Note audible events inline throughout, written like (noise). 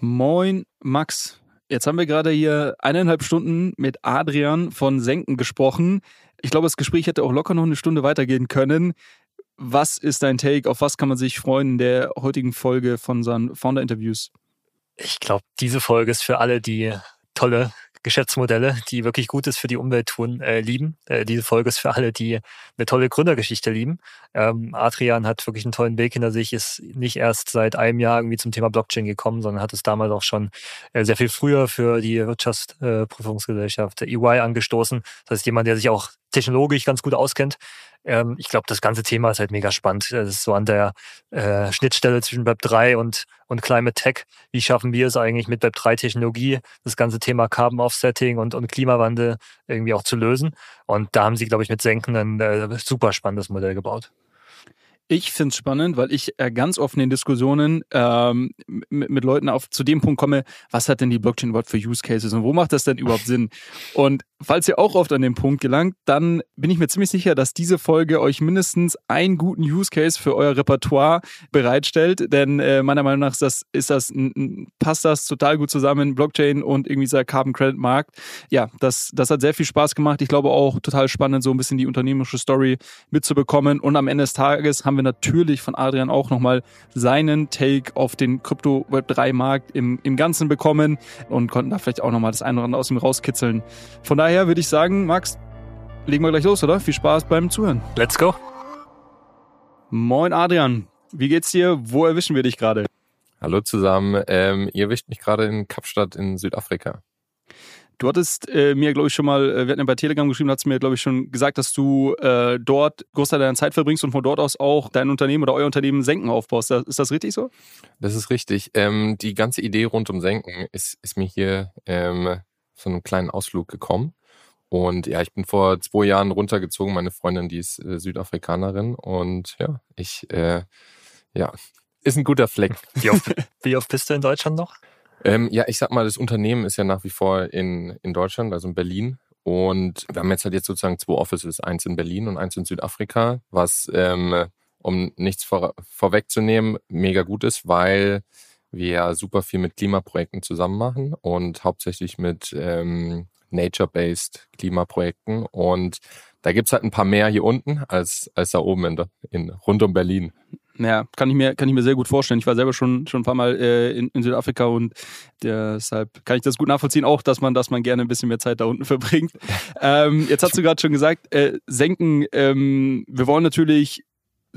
Moin, Max. Jetzt haben wir gerade hier eineinhalb Stunden mit Adrian von Senken gesprochen. Ich glaube, das Gespräch hätte auch locker noch eine Stunde weitergehen können. Was ist dein Take? Auf was kann man sich freuen in der heutigen Folge von unseren Founder-Interviews? Ich glaube, diese Folge ist für alle, die tolle Geschäftsmodelle, die wirklich Gutes für die Umwelt tun, äh, lieben. Äh, diese Folge ist für alle, die eine tolle Gründergeschichte lieben. Ähm, Adrian hat wirklich einen tollen Weg hinter sich, ist nicht erst seit einem Jahr irgendwie zum Thema Blockchain gekommen, sondern hat es damals auch schon äh, sehr viel früher für die Wirtschaftsprüfungsgesellschaft äh, EY angestoßen. Das heißt, jemand, der sich auch technologisch ganz gut auskennt. Ähm, ich glaube, das ganze Thema ist halt mega spannend. Das ist so an der äh, Schnittstelle zwischen Web 3 und, und Climate Tech. Wie schaffen wir es eigentlich mit Web 3 Technologie, das ganze Thema Carbon Offsetting und, und Klimawandel irgendwie auch zu lösen? Und da haben sie, glaube ich, mit Senken ein äh, super spannendes Modell gebaut. Ich finde es spannend, weil ich äh, ganz offen in Diskussionen ähm, mit, mit, Leuten auf zu dem Punkt komme, was hat denn die Blockchain überhaupt für Use Cases und wo macht das denn überhaupt (laughs) Sinn? Und falls ihr auch oft an den Punkt gelangt, dann bin ich mir ziemlich sicher, dass diese Folge euch mindestens einen guten Use Case für euer Repertoire bereitstellt. Denn äh, meiner Meinung nach ist das, ist das passt das total gut zusammen, Blockchain und irgendwie dieser Carbon Credit Markt. Ja, das, das hat sehr viel Spaß gemacht. Ich glaube auch total spannend, so ein bisschen die unternehmerische Story mitzubekommen. Und am Ende des Tages haben wir natürlich von Adrian auch nochmal seinen Take auf den Krypto Web 3 Markt im, im Ganzen bekommen und konnten da vielleicht auch nochmal das eine oder andere aus ihm rauskitzeln. Von daher würde ich sagen, Max, legen wir gleich los, oder? Viel Spaß beim Zuhören. Let's go. Moin Adrian, wie geht's dir? Wo erwischen wir dich gerade? Hallo zusammen. Ähm, ihr erwischt mich gerade in Kapstadt in Südafrika. Du hattest äh, mir, glaube ich, schon mal, äh, wir hatten ja bei Telegram geschrieben, hast du mir, glaube ich, schon gesagt, dass du äh, dort Großteil deiner Zeit verbringst und von dort aus auch dein Unternehmen oder euer Unternehmen Senken aufbaust. Ist das richtig so? Das ist richtig. Ähm, die ganze Idee rund um Senken ist, ist mir hier ähm, von einem kleinen Ausflug gekommen. Und ja, ich bin vor zwei Jahren runtergezogen. Meine Freundin, die ist äh, Südafrikanerin. Und ja, ich, äh, ja, ist ein guter Fleck. (laughs) Wie oft, wie oft bist du in Deutschland noch? Ähm, ja, ich sag mal, das Unternehmen ist ja nach wie vor in, in Deutschland, also in Berlin. Und wir haben jetzt halt jetzt sozusagen zwei Offices, eins in Berlin und eins in Südafrika, was, ähm, um nichts vor, vorwegzunehmen, mega gut ist, weil wir super viel mit Klimaprojekten zusammen machen und hauptsächlich mit ähm, Nature-based Klimaprojekten. Und da gibt's halt ein paar mehr hier unten als, als da oben in, in rund um Berlin. Ja, kann ich mir, kann ich mir sehr gut vorstellen. Ich war selber schon, schon ein paar Mal äh, in, in Südafrika und deshalb kann ich das gut nachvollziehen, auch, dass man, dass man gerne ein bisschen mehr Zeit da unten verbringt. (laughs) ähm, jetzt hast du gerade schon gesagt, äh, senken, ähm, wir wollen natürlich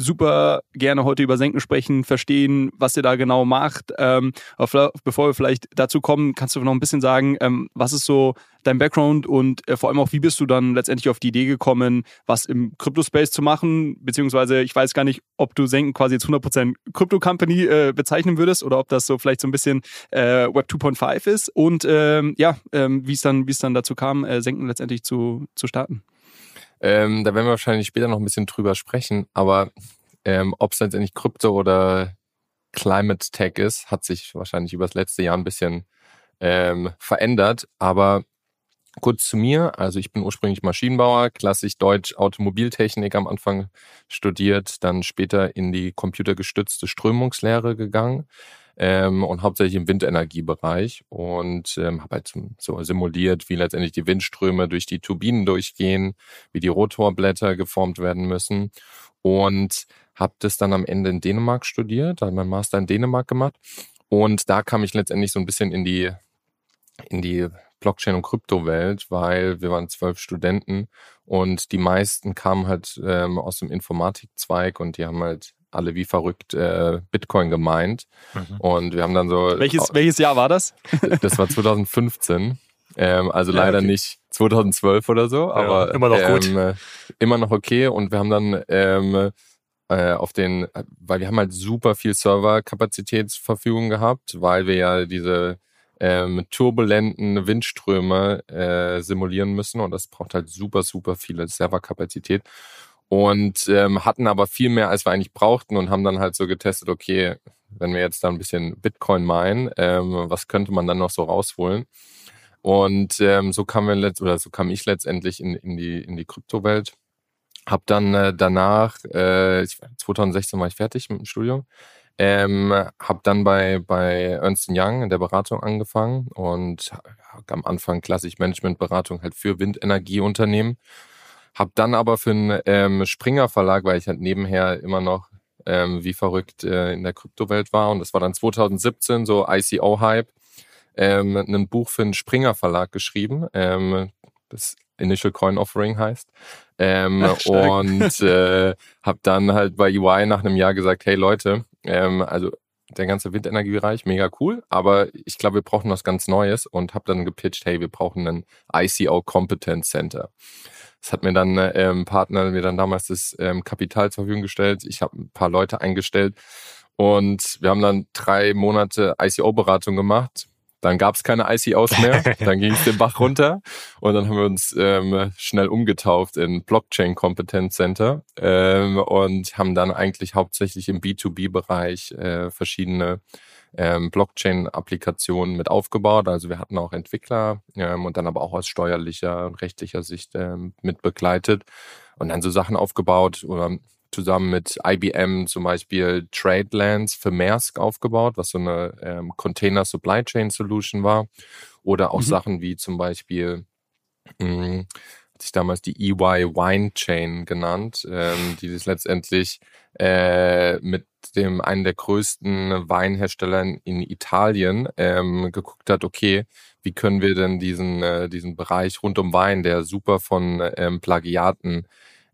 super gerne heute über Senken sprechen, verstehen, was ihr da genau macht. Ähm, aber bevor wir vielleicht dazu kommen, kannst du noch ein bisschen sagen, ähm, was ist so dein Background und äh, vor allem auch, wie bist du dann letztendlich auf die Idee gekommen, was im Crypto-Space zu machen? Beziehungsweise, ich weiß gar nicht, ob du Senken quasi jetzt 100% Crypto-Company äh, bezeichnen würdest oder ob das so vielleicht so ein bisschen äh, Web 2.5 ist und ähm, ja, ähm, wie es dann, es dann dazu kam, äh, Senken letztendlich zu, zu starten. Ähm, da werden wir wahrscheinlich später noch ein bisschen drüber sprechen, aber ähm, ob es letztendlich Krypto oder Climate Tech ist, hat sich wahrscheinlich über das letzte Jahr ein bisschen ähm, verändert. Aber kurz zu mir, also ich bin ursprünglich Maschinenbauer, klassisch Deutsch Automobiltechnik am Anfang studiert, dann später in die computergestützte Strömungslehre gegangen ähm, und hauptsächlich im Windenergiebereich und ähm, habe halt so simuliert, wie letztendlich die Windströme durch die Turbinen durchgehen, wie die Rotorblätter geformt werden müssen und habe das dann am Ende in Dänemark studiert, habe meinen Master in Dänemark gemacht und da kam ich letztendlich so ein bisschen in die in die Blockchain- und Kryptowelt, weil wir waren zwölf Studenten und die meisten kamen halt ähm, aus dem Informatikzweig und die haben halt alle wie verrückt äh, Bitcoin gemeint. Mhm. Und wir haben dann so. Welches, welches Jahr war das? (laughs) das war 2015. Ähm, also leider okay. nicht 2012 oder so, aber immer noch gut. Ähm, immer noch okay. Und wir haben dann ähm, äh, auf den, weil wir haben halt super viel Serverkapazität zur Verfügung gehabt, weil wir ja diese ähm, turbulenten Windströme äh, simulieren müssen und das braucht halt super, super viele Serverkapazität und ähm, hatten aber viel mehr, als wir eigentlich brauchten und haben dann halt so getestet, okay, wenn wir jetzt da ein bisschen Bitcoin meinen, ähm, was könnte man dann noch so rausholen? Und ähm, so kam wir letzt oder so kam ich letztendlich in, in die in die Kryptowelt. Hab dann äh, danach, äh, 2016 war ich fertig mit dem Studium, ähm, habe dann bei bei Ernst Young in der Beratung angefangen und am Anfang klassisch Managementberatung halt für Windenergieunternehmen hab dann aber für einen ähm, Springer Verlag, weil ich halt nebenher immer noch ähm, wie verrückt äh, in der Kryptowelt war. Und das war dann 2017 so ICO-Hype. Ähm, ein Buch für einen Springer Verlag geschrieben, ähm, das Initial Coin Offering heißt. Ähm, Ach, und äh, habe dann halt bei UI nach einem Jahr gesagt, hey Leute, ähm, also der ganze Windenergiebereich, mega cool, aber ich glaube, wir brauchen was ganz Neues und habe dann gepitcht, hey, wir brauchen ein ICO Competence Center. Das hat mir dann äh, ein Partner mir dann damals das ähm, Kapital zur Verfügung gestellt. Ich habe ein paar Leute eingestellt und wir haben dann drei Monate ICO-Beratung gemacht. Dann gab es keine ICOs mehr, (laughs) dann ging es den Bach runter und dann haben wir uns ähm, schnell umgetauft in Blockchain Competence Center ähm, und haben dann eigentlich hauptsächlich im B2B-Bereich äh, verschiedene ähm, Blockchain-Applikationen mit aufgebaut. Also wir hatten auch Entwickler ähm, und dann aber auch aus steuerlicher und rechtlicher Sicht ähm, mit begleitet und dann so Sachen aufgebaut oder zusammen mit IBM zum Beispiel Tradelands für Maersk aufgebaut, was so eine ähm, Container Supply Chain Solution war. Oder auch mhm. Sachen wie zum Beispiel mh, hm, hat sich damals die EY Wine Chain genannt, ähm, die das letztendlich äh, mit dem einen der größten Weinhersteller in Italien ähm, geguckt hat, okay, wie können wir denn diesen, äh, diesen Bereich rund um Wein, der super von ähm, Plagiaten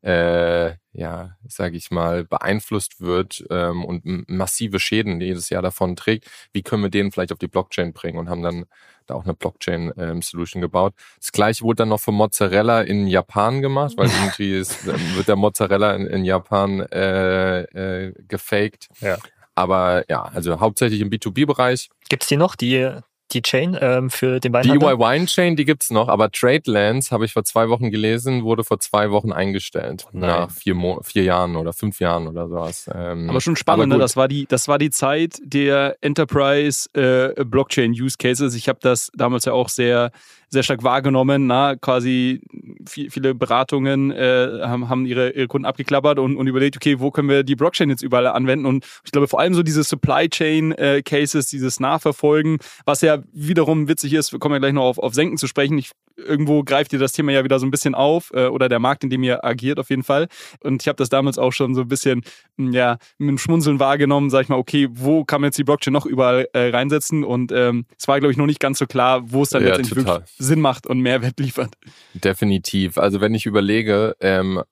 äh, ja, sage ich mal, beeinflusst wird ähm, und massive Schäden jedes Jahr davon trägt, wie können wir den vielleicht auf die Blockchain bringen und haben dann da auch eine Blockchain-Solution ähm, gebaut. Das gleiche wurde dann noch für Mozzarella in Japan gemacht, weil (laughs) irgendwie ist, wird der Mozzarella in, in Japan äh, äh, gefaked. Ja. Aber ja, also hauptsächlich im B2B-Bereich. Gibt's die noch, die die Chain ähm, für den Weinhandel? Die UI Wine Chain, die gibt's noch, aber Tradelands, habe ich vor zwei Wochen gelesen, wurde vor zwei Wochen eingestellt. Nein. Nach vier, Mo vier Jahren oder fünf Jahren oder sowas. Ähm, aber schon spannend, aber ne? das, war die, das war die Zeit der Enterprise äh, Blockchain Use Cases. Ich habe das damals ja auch sehr sehr stark wahrgenommen. Na, quasi viel, viele Beratungen äh, haben, haben ihre, ihre Kunden abgeklappert und, und überlegt, okay, wo können wir die Blockchain jetzt überall anwenden? Und ich glaube vor allem so diese Supply Chain äh, Cases, dieses Nachverfolgen, was ja wiederum witzig ist, wir kommen ja gleich noch auf, auf Senken zu sprechen. Ich irgendwo greift ihr das Thema ja wieder so ein bisschen auf äh, oder der Markt, in dem ihr agiert auf jeden Fall. Und ich habe das damals auch schon so ein bisschen hm, ja mit einem Schmunzeln wahrgenommen, sag ich mal, okay, wo kann man jetzt die Blockchain noch überall äh, reinsetzen? Und ähm, es war glaube ich noch nicht ganz so klar, wo es dann ja, letztendlich total. wirklich Sinn macht und Mehrwert liefert. Definitiv. Also wenn ich überlege, ähm,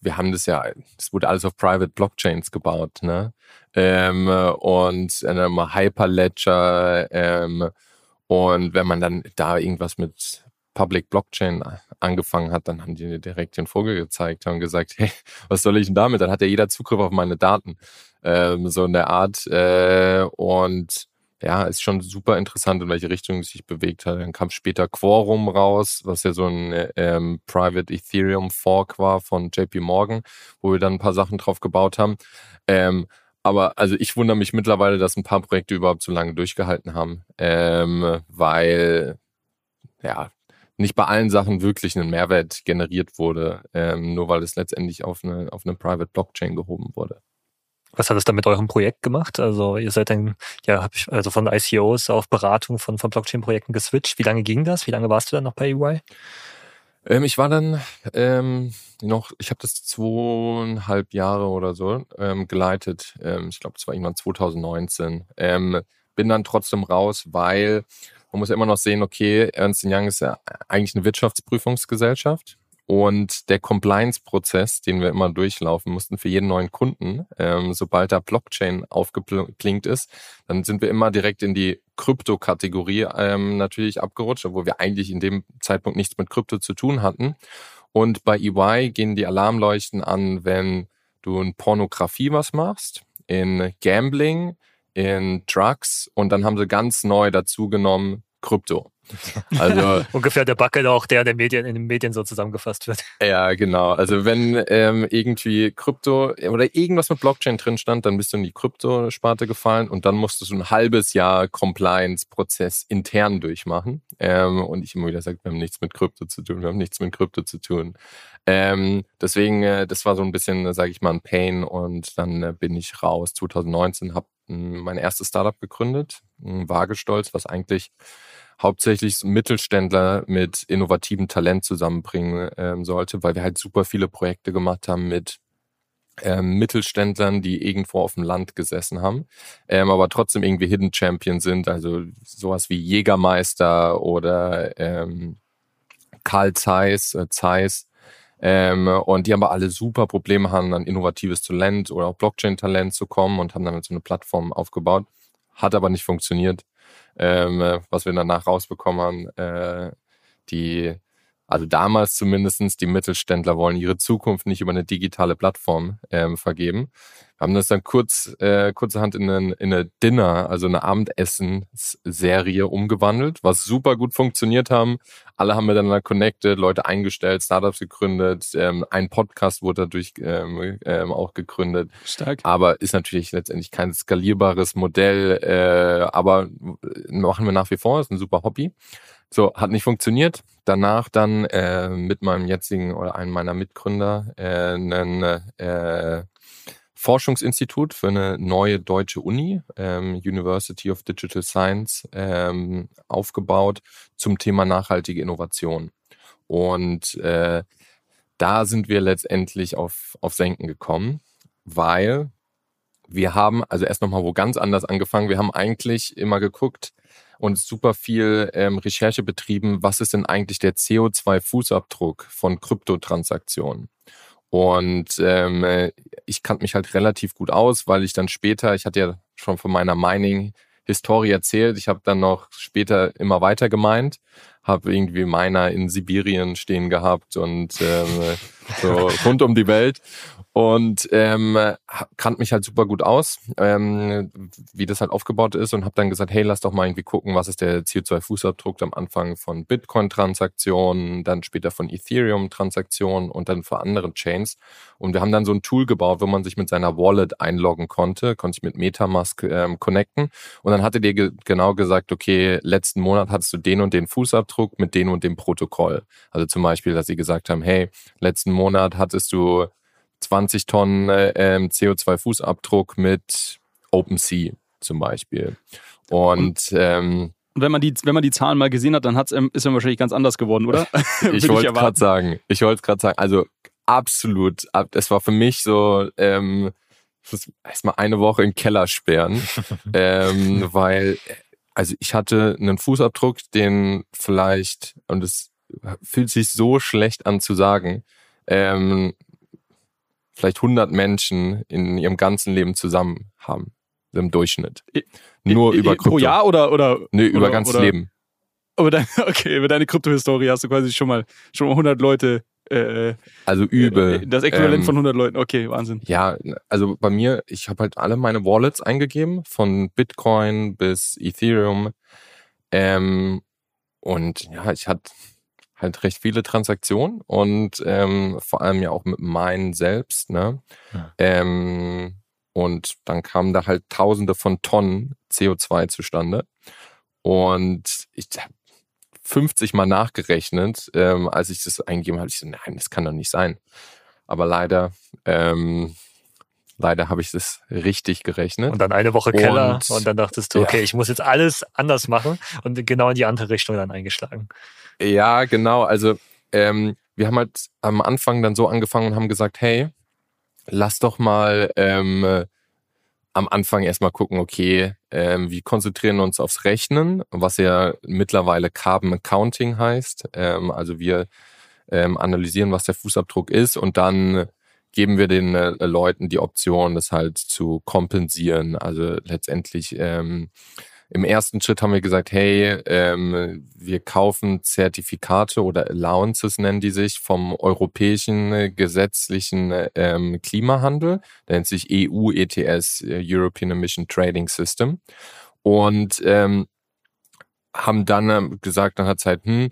wir haben das ja, es wurde alles auf Private Blockchains gebaut, ne? Ähm, und ähm, Hyperledger ähm, und wenn man dann da irgendwas mit Public Blockchain angefangen hat, dann haben die direkt den Vogel gezeigt und gesagt, hey, was soll ich denn damit? Dann hat ja jeder Zugriff auf meine Daten. Ähm, so in der Art. Äh, und ja, ist schon super interessant, in welche Richtung es sich bewegt hat. Dann kam später Quorum raus, was ja so ein ähm, Private Ethereum Fork war von JP Morgan, wo wir dann ein paar Sachen drauf gebaut haben. Ähm, aber also ich wundere mich mittlerweile, dass ein paar Projekte überhaupt so lange durchgehalten haben, ähm, weil ja nicht bei allen Sachen wirklich ein Mehrwert generiert wurde, ähm, nur weil es letztendlich auf eine, auf eine Private Blockchain gehoben wurde. Was hat es dann mit eurem Projekt gemacht? Also ihr seid dann, ja, hab ich, also von ICOs auf Beratung von, von Blockchain-Projekten geswitcht. Wie lange ging das? Wie lange warst du dann noch bei EY? Ähm, ich war dann ähm, noch, ich habe das zweieinhalb Jahre oder so ähm, geleitet. Ähm, ich glaube, es war irgendwann 2019. Ähm, bin dann trotzdem raus, weil man muss ja immer noch sehen, okay, Ernst Young ist ja eigentlich eine Wirtschaftsprüfungsgesellschaft. Und der Compliance-Prozess, den wir immer durchlaufen mussten für jeden neuen Kunden, ähm, sobald da Blockchain aufgeklingt ist, dann sind wir immer direkt in die Krypto-Kategorie ähm, natürlich abgerutscht, obwohl wir eigentlich in dem Zeitpunkt nichts mit Krypto zu tun hatten. Und bei EY gehen die Alarmleuchten an, wenn du in Pornografie was machst, in Gambling, in Drugs und dann haben sie ganz neu dazu genommen Krypto. (laughs) Also ungefähr der Buckel auch, der in den Medien, in den Medien so zusammengefasst wird. Ja, genau. Also wenn ähm, irgendwie Krypto oder irgendwas mit Blockchain drin stand, dann bist du in die Kryptosparte gefallen und dann musstest du ein halbes Jahr Compliance-Prozess intern durchmachen. Ähm, und ich immer wieder sage, wir haben nichts mit Krypto zu tun, wir haben nichts mit Krypto zu tun. Ähm, deswegen, äh, das war so ein bisschen, sage ich mal, ein Pain und dann äh, bin ich raus. 2019 habe hm, mein erstes Startup gegründet, Wagestolz, was eigentlich hauptsächlich Mittelständler mit innovativem Talent zusammenbringen ähm, sollte, weil wir halt super viele Projekte gemacht haben mit ähm, Mittelständlern, die irgendwo auf dem Land gesessen haben, ähm, aber trotzdem irgendwie Hidden Champion sind, also sowas wie Jägermeister oder ähm, Karl Zeiss, äh, Zeiss. Ähm, und die haben aber alle super Probleme haben, an innovatives Talent oder auch Blockchain-Talent zu kommen und haben dann so eine Plattform aufgebaut. Hat aber nicht funktioniert ähm, äh, was wir danach rausbekommen haben. Äh, die, also damals zumindestens die Mittelständler wollen ihre Zukunft nicht über eine digitale Plattform ähm, vergeben haben das dann kurz, äh, kurzerhand in, eine, in eine Dinner, also eine Abendessen-Serie umgewandelt, was super gut funktioniert haben. Alle haben miteinander connected, Leute eingestellt, Startups gegründet, ähm, ein Podcast wurde dadurch ähm, ähm, auch gegründet. Stark. Aber ist natürlich letztendlich kein skalierbares Modell, äh, aber machen wir nach wie vor, ist ein super Hobby. So, hat nicht funktioniert. Danach dann äh, mit meinem jetzigen oder einem meiner Mitgründer äh, einen äh, Forschungsinstitut für eine neue deutsche Uni, ähm, University of Digital Science, ähm, aufgebaut zum Thema nachhaltige Innovation. Und äh, da sind wir letztendlich auf, auf Senken gekommen, weil wir haben, also erst nochmal wo ganz anders angefangen, wir haben eigentlich immer geguckt und super viel ähm, Recherche betrieben, was ist denn eigentlich der CO2-Fußabdruck von Kryptotransaktionen. Und ähm, äh, ich kannte mich halt relativ gut aus, weil ich dann später, ich hatte ja schon von meiner Mining-Historie erzählt, ich habe dann noch später immer weiter gemeint, habe irgendwie Miner in Sibirien stehen gehabt und ähm, so (laughs) rund um die Welt und ähm, kannte mich halt super gut aus, ähm, wie das halt aufgebaut ist und habe dann gesagt, hey, lass doch mal irgendwie gucken, was ist der CO2-Fußabdruck am Anfang von Bitcoin-Transaktionen, dann später von Ethereum-Transaktionen und dann für andere Chains. Und wir haben dann so ein Tool gebaut, wo man sich mit seiner Wallet einloggen konnte, konnte sich mit Metamask ähm, connecten und dann hatte dir ge genau gesagt, okay, letzten Monat hattest du den und den Fußabdruck mit dem und dem Protokoll. Also zum Beispiel, dass sie gesagt haben, hey, letzten Monat hattest du 20 Tonnen äh, ähm, CO2-Fußabdruck mit OpenSea zum Beispiel. Und, ähm, und wenn man die, wenn man die Zahlen mal gesehen hat, dann hat's, ähm, ist er wahrscheinlich ganz anders geworden, oder? (laughs) (laughs) ich wollte gerade sagen, ich wollte gerade sagen, also absolut, es war für mich so, ähm, erstmal eine Woche im Keller sperren, (laughs) ähm, weil, also ich hatte einen Fußabdruck, den vielleicht, und es fühlt sich so schlecht an zu sagen, ähm, vielleicht 100 Menschen in ihrem ganzen Leben zusammen haben. Im Durchschnitt. Nur I, über Krypto. Pro Jahr oder? oder nee, über oder, ganzes oder, Leben. Aber dein, (laughs) okay, über deine Kryptohistorie hast du quasi schon mal, schon mal 100 Leute äh, also übel. Äh, das Äquivalent ähm, von 100 Leuten. Okay, Wahnsinn. Ja, also bei mir, ich habe halt alle meine Wallets eingegeben, von Bitcoin bis Ethereum. Ähm, und ja, ich hatte halt recht viele Transaktionen und ähm, vor allem ja auch mit meinen selbst. Ne? Ja. Ähm, und dann kamen da halt Tausende von Tonnen CO2 zustande. Und ich habe 50 Mal nachgerechnet, ähm, als ich das eingegeben habe. Ich so, nein, das kann doch nicht sein. Aber leider, ähm, leider habe ich das richtig gerechnet. Und dann eine Woche Keller und, und dann dachtest du, okay, ja. ich muss jetzt alles anders machen und genau in die andere Richtung dann eingeschlagen. Ja, genau. Also ähm, wir haben halt am Anfang dann so angefangen und haben gesagt, hey, lass doch mal ähm, äh, am Anfang erstmal gucken, okay, ähm, wir konzentrieren uns aufs Rechnen, was ja mittlerweile Carbon Accounting heißt. Ähm, also wir ähm, analysieren, was der Fußabdruck ist und dann geben wir den äh, Leuten die Option, das halt zu kompensieren. Also letztendlich ähm, Im ersten Schritt haben wir gesagt, hey, ähm, wir kaufen Zertifikate oder Allowances nennen die sich vom europäischen äh, gesetzlichen ähm, Klimahandel. Der nennt sich EU ETS, äh, European Emission Trading System. Und ähm, haben dann ähm, gesagt, dann hat Zeit, hm,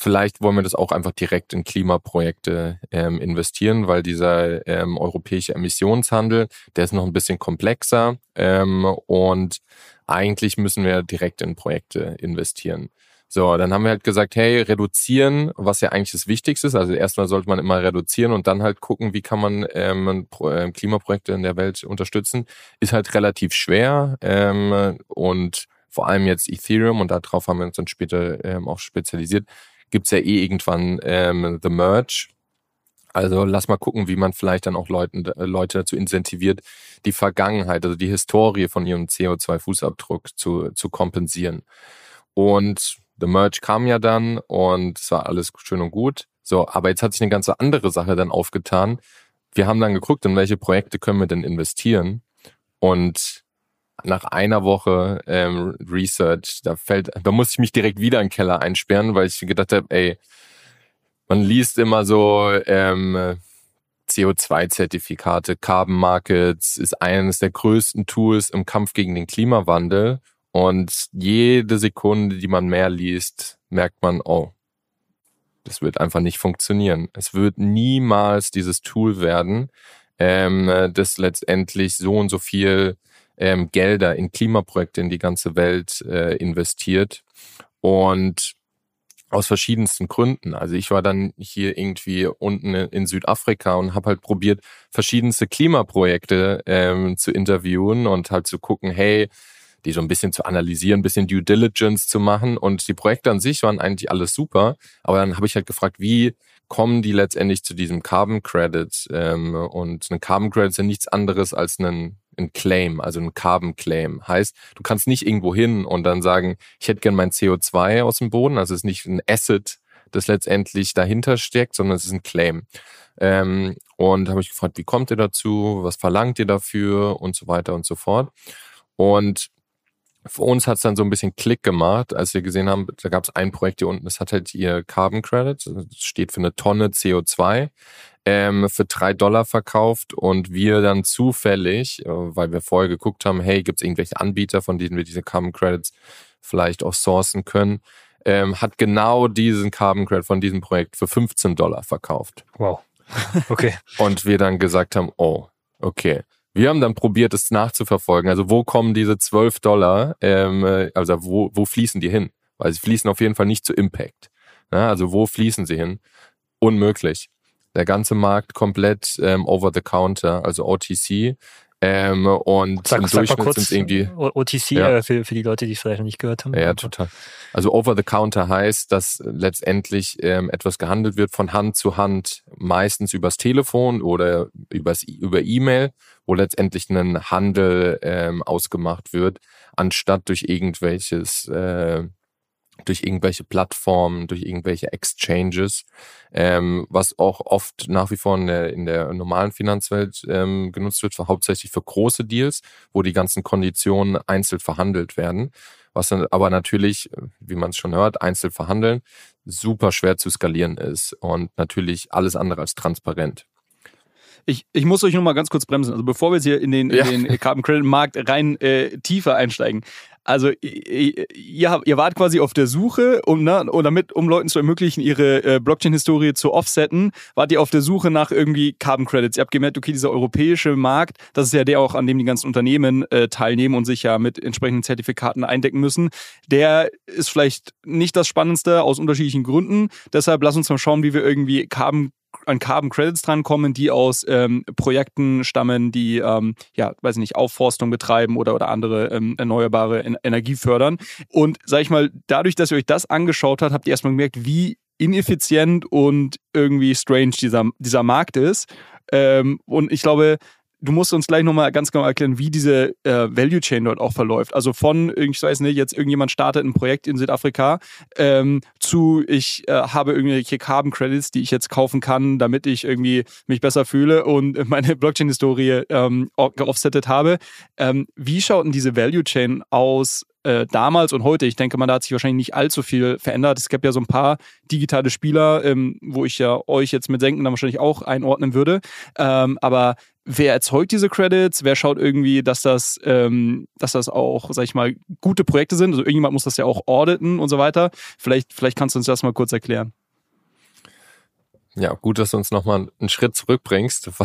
Vielleicht wollen wir das auch einfach direkt in Klimaprojekte ähm, investieren, weil dieser ähm, europäische Emissionshandel, der ist noch ein bisschen komplexer ähm, und eigentlich müssen wir direkt in Projekte investieren. So, dann haben wir halt gesagt, hey, reduzieren, was ja eigentlich das Wichtigste ist. Also erstmal sollte man immer reduzieren und dann halt gucken, wie kann man ähm, äh, Klimaprojekte in der Welt unterstützen. Ist halt relativ schwer ähm, und vor allem jetzt Ethereum und darauf haben wir uns dann später ähm, auch spezialisiert gibt's ja eh irgendwann ähm, The Merge. Also lass mal gucken, wie man vielleicht dann auch Leuten, äh, Leute dazu incentiviert, die Vergangenheit, also die Historie von ihrem CO2-Fußabdruck zu, zu kompensieren. Und The Merge kam ja dann und es war alles schön und gut. So, aber jetzt hat sich eine ganz andere Sache dann aufgetan. Wir haben dann geguckt, in welche Projekte können wir denn investieren. Und nach einer Woche ähm, Research, da fällt, da muss ich mich direkt wieder in den Keller einsperren, weil ich gedacht habe, ey, man liest immer so ähm, CO2-Zertifikate, Carbon Markets ist eines der größten Tools im Kampf gegen den Klimawandel. Und jede Sekunde, die man mehr liest, merkt man, oh, das wird einfach nicht funktionieren. Es wird niemals dieses Tool werden, ähm, das letztendlich so und so viel ähm, Gelder in Klimaprojekte in die ganze Welt äh, investiert. Und aus verschiedensten Gründen. Also ich war dann hier irgendwie unten in Südafrika und habe halt probiert, verschiedenste Klimaprojekte ähm, zu interviewen und halt zu gucken, hey, die so ein bisschen zu analysieren, ein bisschen Due Diligence zu machen. Und die Projekte an sich waren eigentlich alles super. Aber dann habe ich halt gefragt, wie kommen die letztendlich zu diesem Carbon Credit? Ähm, und ein Carbon Credit ist ja nichts anderes als ein ein Claim, also ein Carbon Claim. Heißt, du kannst nicht irgendwo hin und dann sagen, ich hätte gern mein CO2 aus dem Boden. Also es ist nicht ein Asset, das letztendlich dahinter steckt, sondern es ist ein Claim. Ähm, und habe ich gefragt, wie kommt ihr dazu? Was verlangt ihr dafür? Und so weiter und so fort. Und für uns hat es dann so ein bisschen Klick gemacht, als wir gesehen haben, da gab es ein Projekt hier unten, das hat halt ihr Carbon Credit, das steht für eine Tonne CO2 ähm, für drei Dollar verkauft und wir dann zufällig, äh, weil wir vorher geguckt haben, hey, gibt es irgendwelche Anbieter, von denen wir diese Carbon Credits vielleicht auch sourcen können, ähm, hat genau diesen Carbon Credit von diesem Projekt für 15 Dollar verkauft. Wow. Okay. (laughs) und wir dann gesagt haben, oh, okay. Wir haben dann probiert, es nachzuverfolgen. Also wo kommen diese 12 Dollar, ähm, äh, also wo, wo fließen die hin? Weil sie fließen auf jeden Fall nicht zu Impact. Ja, also wo fließen sie hin? Unmöglich der ganze Markt komplett ähm, over the counter, also OTC. Ähm, und sag, im sag Durchschnitt sind irgendwie OTC ja. äh, für, für die Leute, die es vielleicht noch nicht gehört haben. Ja, total. Also over the counter heißt, dass letztendlich ähm, etwas gehandelt wird von Hand zu Hand, meistens übers Telefon oder übers, über E-Mail, wo letztendlich ein Handel ähm, ausgemacht wird, anstatt durch irgendwelches äh, durch irgendwelche Plattformen, durch irgendwelche Exchanges, ähm, was auch oft nach wie vor in der, in der normalen Finanzwelt ähm, genutzt wird, für, hauptsächlich für große Deals, wo die ganzen Konditionen einzeln verhandelt werden. Was dann aber natürlich, wie man es schon hört, einzeln verhandeln, super schwer zu skalieren ist und natürlich alles andere als transparent. Ich, ich muss euch nur mal ganz kurz bremsen. Also bevor wir jetzt hier in den, ja. in den Carbon Credit Markt rein äh, tiefer einsteigen. Also ihr, ihr wart quasi auf der Suche, um, ne, und damit, um Leuten zu ermöglichen, ihre äh, Blockchain-Historie zu offsetten, wart ihr auf der Suche nach irgendwie Carbon Credits. Ihr habt gemerkt, okay, dieser europäische Markt, das ist ja der auch, an dem die ganzen Unternehmen äh, teilnehmen und sich ja mit entsprechenden Zertifikaten eindecken müssen. Der ist vielleicht nicht das Spannendste aus unterschiedlichen Gründen. Deshalb lass uns mal schauen, wie wir irgendwie Carbon an Carbon Credits drankommen, die aus ähm, Projekten stammen, die, ähm, ja, weiß ich nicht, Aufforstung betreiben oder, oder andere ähm, erneuerbare en Energie fördern. Und sag ich mal, dadurch, dass ihr euch das angeschaut habt, habt ihr erstmal gemerkt, wie ineffizient und irgendwie strange dieser, dieser Markt ist. Ähm, und ich glaube, du musst uns gleich nochmal ganz genau erklären, wie diese äh, Value Chain dort auch verläuft. Also von, ich weiß nicht, jetzt irgendjemand startet ein Projekt in Südafrika ähm, zu, ich äh, habe irgendwelche Carbon Credits, die ich jetzt kaufen kann, damit ich irgendwie mich besser fühle und (laughs) meine Blockchain-Historie ähm, geoffsettet habe. Ähm, wie schaut denn diese Value Chain aus äh, damals und heute. Ich denke mal, da hat sich wahrscheinlich nicht allzu viel verändert. Es gab ja so ein paar digitale Spieler, ähm, wo ich ja euch jetzt mit Senken dann wahrscheinlich auch einordnen würde. Ähm, aber wer erzeugt diese Credits? Wer schaut irgendwie, dass das, ähm, dass das auch, sag ich mal, gute Projekte sind? Also irgendjemand muss das ja auch auditen und so weiter. Vielleicht, vielleicht kannst du uns das mal kurz erklären. Ja, gut, dass du uns nochmal einen Schritt zurückbringst. (laughs)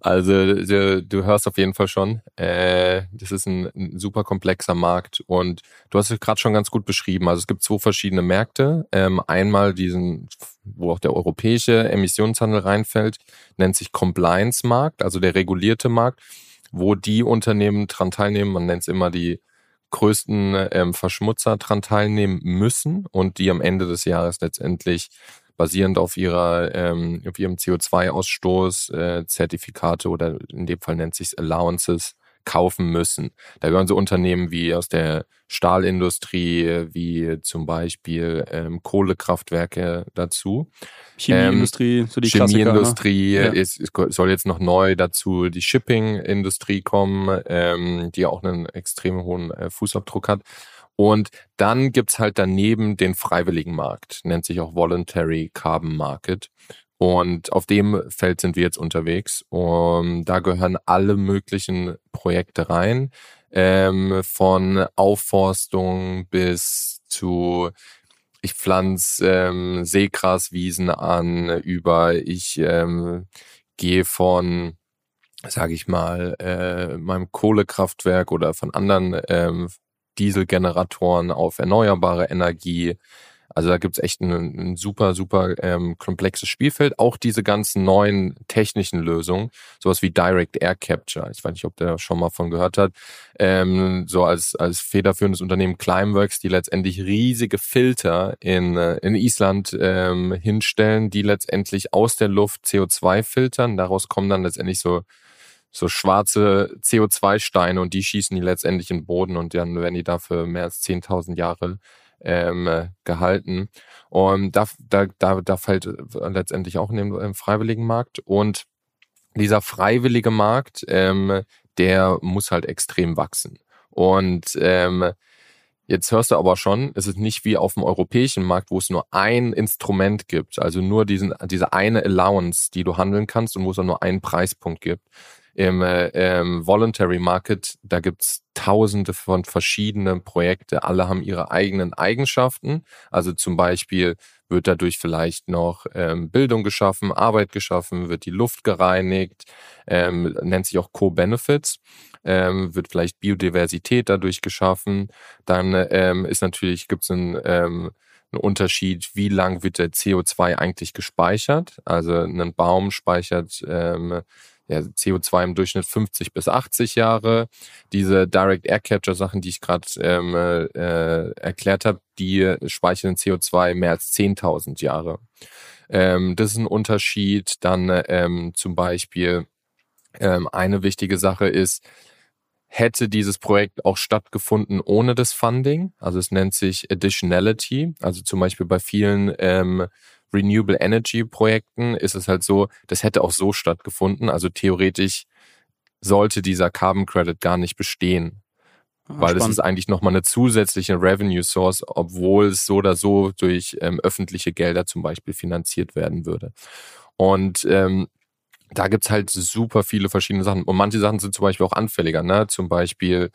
Also du, du hörst auf jeden Fall schon, äh, das ist ein, ein super komplexer Markt und du hast es gerade schon ganz gut beschrieben. Also es gibt zwei verschiedene Märkte. Ähm, einmal diesen, wo auch der europäische Emissionshandel reinfällt, nennt sich Compliance-Markt, also der regulierte Markt, wo die Unternehmen dran teilnehmen, man nennt es immer die größten ähm, Verschmutzer dran teilnehmen müssen und die am Ende des Jahres letztendlich basierend auf ihrer ähm, auf ihrem CO2-Ausstoß äh, Zertifikate oder in dem Fall nennt sich Allowances kaufen müssen. Da gehören so Unternehmen wie aus der Stahlindustrie, wie zum Beispiel ähm, Kohlekraftwerke dazu. Chemieindustrie, ähm, so die Chemieindustrie ne? ist, ist, soll jetzt noch neu dazu die Shipping-Industrie kommen, ähm, die auch einen extrem hohen äh, Fußabdruck hat. Und dann gibt's halt daneben den freiwilligen Markt, nennt sich auch Voluntary Carbon Market. Und auf dem Feld sind wir jetzt unterwegs. Und da gehören alle möglichen Projekte rein, ähm, von Aufforstung bis zu ich pflanze ähm, Seegraswiesen an, über ich ähm, gehe von, sage ich mal, äh, meinem Kohlekraftwerk oder von anderen ähm, Dieselgeneratoren auf erneuerbare Energie. Also da gibt's echt ein, ein, super, super ähm, komplexes Spielfeld. Auch diese ganzen neuen technischen Lösungen, sowas wie Direct Air Capture. Ich weiß nicht, ob der schon mal von gehört hat. Ähm, so als, als federführendes Unternehmen Climeworks, die letztendlich riesige Filter in, äh, in Island ähm, hinstellen, die letztendlich aus der Luft CO2 filtern. Daraus kommen dann letztendlich so so schwarze CO2-Steine und die schießen die letztendlich in den Boden und dann werden die dafür mehr als 10.000 Jahre ähm, gehalten. Und da, da, da, da fällt letztendlich auch in den im freiwilligen Markt. Und dieser freiwillige Markt, ähm, der muss halt extrem wachsen. Und ähm, Jetzt hörst du aber schon, es ist nicht wie auf dem europäischen Markt, wo es nur ein Instrument gibt, also nur diesen, diese eine Allowance, die du handeln kannst und wo es auch nur einen Preispunkt gibt im äh, ähm, Voluntary Market, da gibt's tausende von verschiedenen Projekte, alle haben ihre eigenen Eigenschaften. Also zum Beispiel wird dadurch vielleicht noch ähm, Bildung geschaffen, Arbeit geschaffen, wird die Luft gereinigt, ähm, nennt sich auch Co-Benefits, ähm, wird vielleicht Biodiversität dadurch geschaffen. Dann ähm, ist natürlich, gibt's ein ähm, ein Unterschied, wie lang wird der CO2 eigentlich gespeichert. Also ein Baum speichert ähm, ja, CO2 im Durchschnitt 50 bis 80 Jahre. Diese Direct Air Capture Sachen, die ich gerade ähm, äh, erklärt habe, die speichern CO2 mehr als 10.000 Jahre. Ähm, das ist ein Unterschied. Dann ähm, zum Beispiel ähm, eine wichtige Sache ist, hätte dieses Projekt auch stattgefunden ohne das Funding. Also es nennt sich Additionality. Also zum Beispiel bei vielen ähm, Renewable Energy Projekten ist es halt so, das hätte auch so stattgefunden. Also theoretisch sollte dieser Carbon Credit gar nicht bestehen. Ah, weil es ist eigentlich nochmal eine zusätzliche Revenue Source, obwohl es so oder so durch ähm, öffentliche Gelder zum Beispiel finanziert werden würde. Und ähm, da gibt's halt super viele verschiedene Sachen. Und manche Sachen sind zum Beispiel auch anfälliger, ne? Zum Beispiel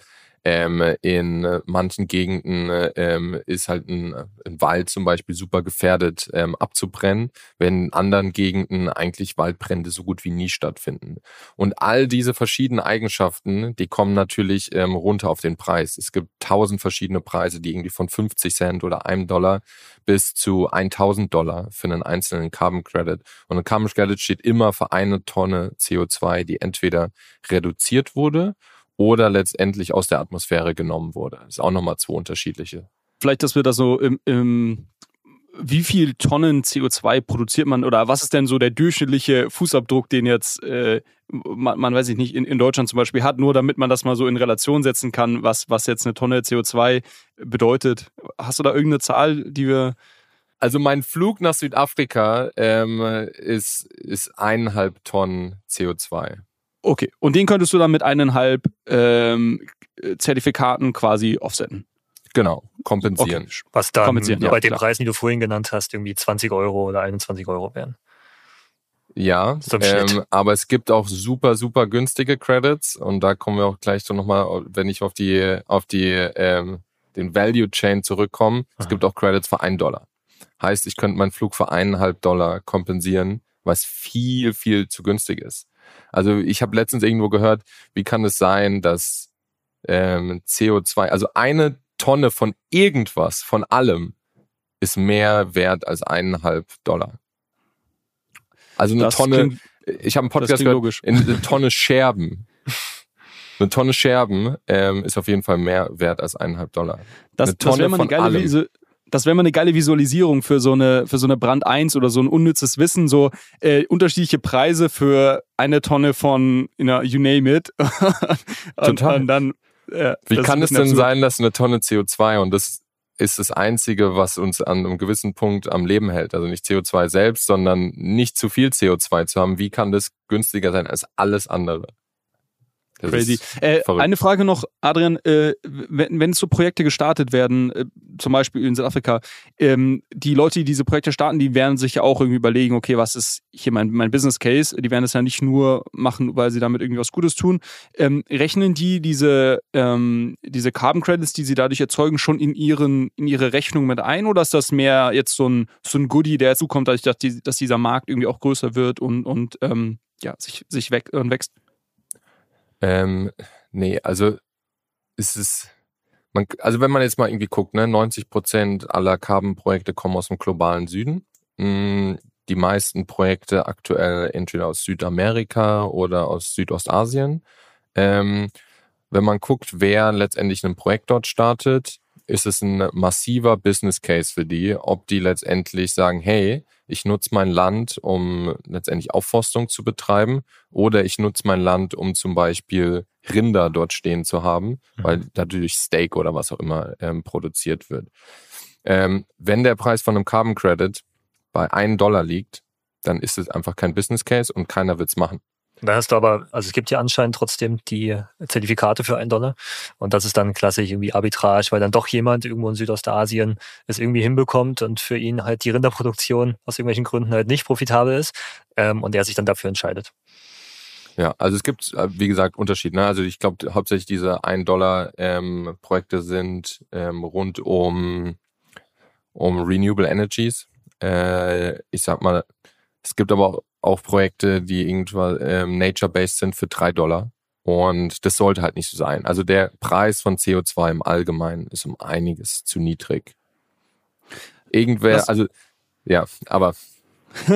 ähm, in manchen Gegenden ähm, ist halt ein, ein, Wald zum Beispiel super gefährdet ähm, abzubrennen, wenn in anderen Gegenden eigentlich Waldbrände so gut wie nie stattfinden. Und all diese verschiedenen Eigenschaften, die kommen natürlich ähm, runter auf den Preis. Es gibt tausend verschiedene Preise, die irgendwie von 50 Cent oder einem Dollar bis zu 1000 Dollar für einen einzelnen Carbon Credit. Und ein Carbon Credit steht immer für eine Tonne CO2, die entweder reduziert wurde oder letztendlich aus der Atmosphäre genommen wurde. Das ist auch nochmal zwei unterschiedliche. Vielleicht, dass wir da so im, im wie viel Tonnen CO2 produziert man oder was ist denn so der durchschnittliche Fußabdruck, den jetzt äh, man, man weiß ich nicht in, in Deutschland zum Beispiel hat, nur damit man das mal so in Relation setzen kann, was was jetzt eine Tonne CO2 bedeutet. Hast du da irgendeine Zahl, die wir also mein Flug nach Südafrika ähm, ist ist eineinhalb Tonnen CO2. Okay, und den könntest du dann mit eineinhalb ähm, Zertifikaten quasi offsetten? Genau, kompensieren. Okay. Was dann Kompensieren, ja, bei den klar. Preisen, die du vorhin genannt hast, irgendwie 20 Euro oder 21 Euro wären. Ja, ähm, aber es gibt auch super, super günstige Credits und da kommen wir auch gleich so nochmal, wenn ich auf die, auf die, ähm, den Value Chain zurückkomme. Es Aha. gibt auch Credits für einen Dollar. Heißt, ich könnte meinen Flug für eineinhalb Dollar kompensieren, was viel, viel zu günstig ist. Also ich habe letztens irgendwo gehört, wie kann es sein, dass ähm, CO2, also eine Tonne von irgendwas, von allem, ist mehr wert als eineinhalb Dollar. Also eine Das Tonne, klingt, ich habe einen Podcast gehört, logisch. in eine Tonne Scherben. Eine Tonne Scherben ähm, ist auf jeden Fall mehr wert als eineinhalb Dollar. Das, eine das wäre Tonne mal eine von geile allem. Das wäre mal eine geile Visualisierung für so eine für so eine Brand 1 oder so ein unnützes Wissen, so äh, unterschiedliche Preise für eine Tonne von you, know, you name it. (laughs) und, Total. Und dann, äh, Wie kann es denn absurd. sein, dass eine Tonne CO2 und das ist das Einzige, was uns an einem gewissen Punkt am Leben hält. Also nicht CO2 selbst, sondern nicht zu viel CO2 zu haben. Wie kann das günstiger sein als alles andere? Das Crazy. Äh, eine Frage noch, Adrian, äh, wenn, wenn so Projekte gestartet werden, äh, zum Beispiel in Südafrika, ähm, die Leute, die diese Projekte starten, die werden sich ja auch irgendwie überlegen, okay, was ist hier mein, mein Business Case? Die werden es ja nicht nur machen, weil sie damit irgendwie was Gutes tun. Ähm, rechnen die diese, ähm, diese Carbon Credits, die sie dadurch erzeugen, schon in, ihren, in ihre Rechnung mit ein oder ist das mehr jetzt so ein, so ein Goodie, der zukommt, dadurch, dass, die, dass dieser Markt irgendwie auch größer wird und, und ähm, ja, sich, sich weg, und wächst? Ähm, nee, also ist es, man, also wenn man jetzt mal irgendwie guckt, ne, 90 Prozent aller Carbon-Projekte kommen aus dem globalen Süden. Mm, Die meisten Projekte aktuell entweder aus Südamerika oder aus Südostasien. Ähm, wenn man guckt, wer letztendlich ein Projekt dort startet, ist es ein massiver Business Case für die, ob die letztendlich sagen, hey, ich nutze mein Land, um letztendlich Aufforstung zu betreiben, oder ich nutze mein Land, um zum Beispiel Rinder dort stehen zu haben, Mhm. weil dadurch Steak oder was auch immer ähm, produziert wird. Ähm, wenn der Preis von einem Carbon Credit bei 1 Dollar liegt, dann ist es einfach kein Business Case und keiner wird's machen. Da hast du aber, also es gibt ja anscheinend trotzdem die Zertifikate für einen Dollar. Und das ist dann klassisch irgendwie Arbitrage, weil dann doch jemand irgendwo in Südostasien es irgendwie hinbekommt und für ihn halt die Rinderproduktion aus irgendwelchen Gründen halt nicht profitabel ist ähm, und er sich dann dafür entscheidet. Ja, also es gibt, äh, wie gesagt, Unterschied. Ne? Also ich glaube, hauptsächlich diese 1 Dollar ähm, Projekte sind ähm, rund um, um Renewable Energies. Äh, ich sag mal, es gibt aber auch, auch Projekte, die irgendwann ähm, nature-based sind für 3 Dollar. Und das sollte halt nicht so sein. Also der Preis von CO2 im Allgemeinen ist um einiges zu niedrig. Irgendwer, Das- also ja, aber (laughs)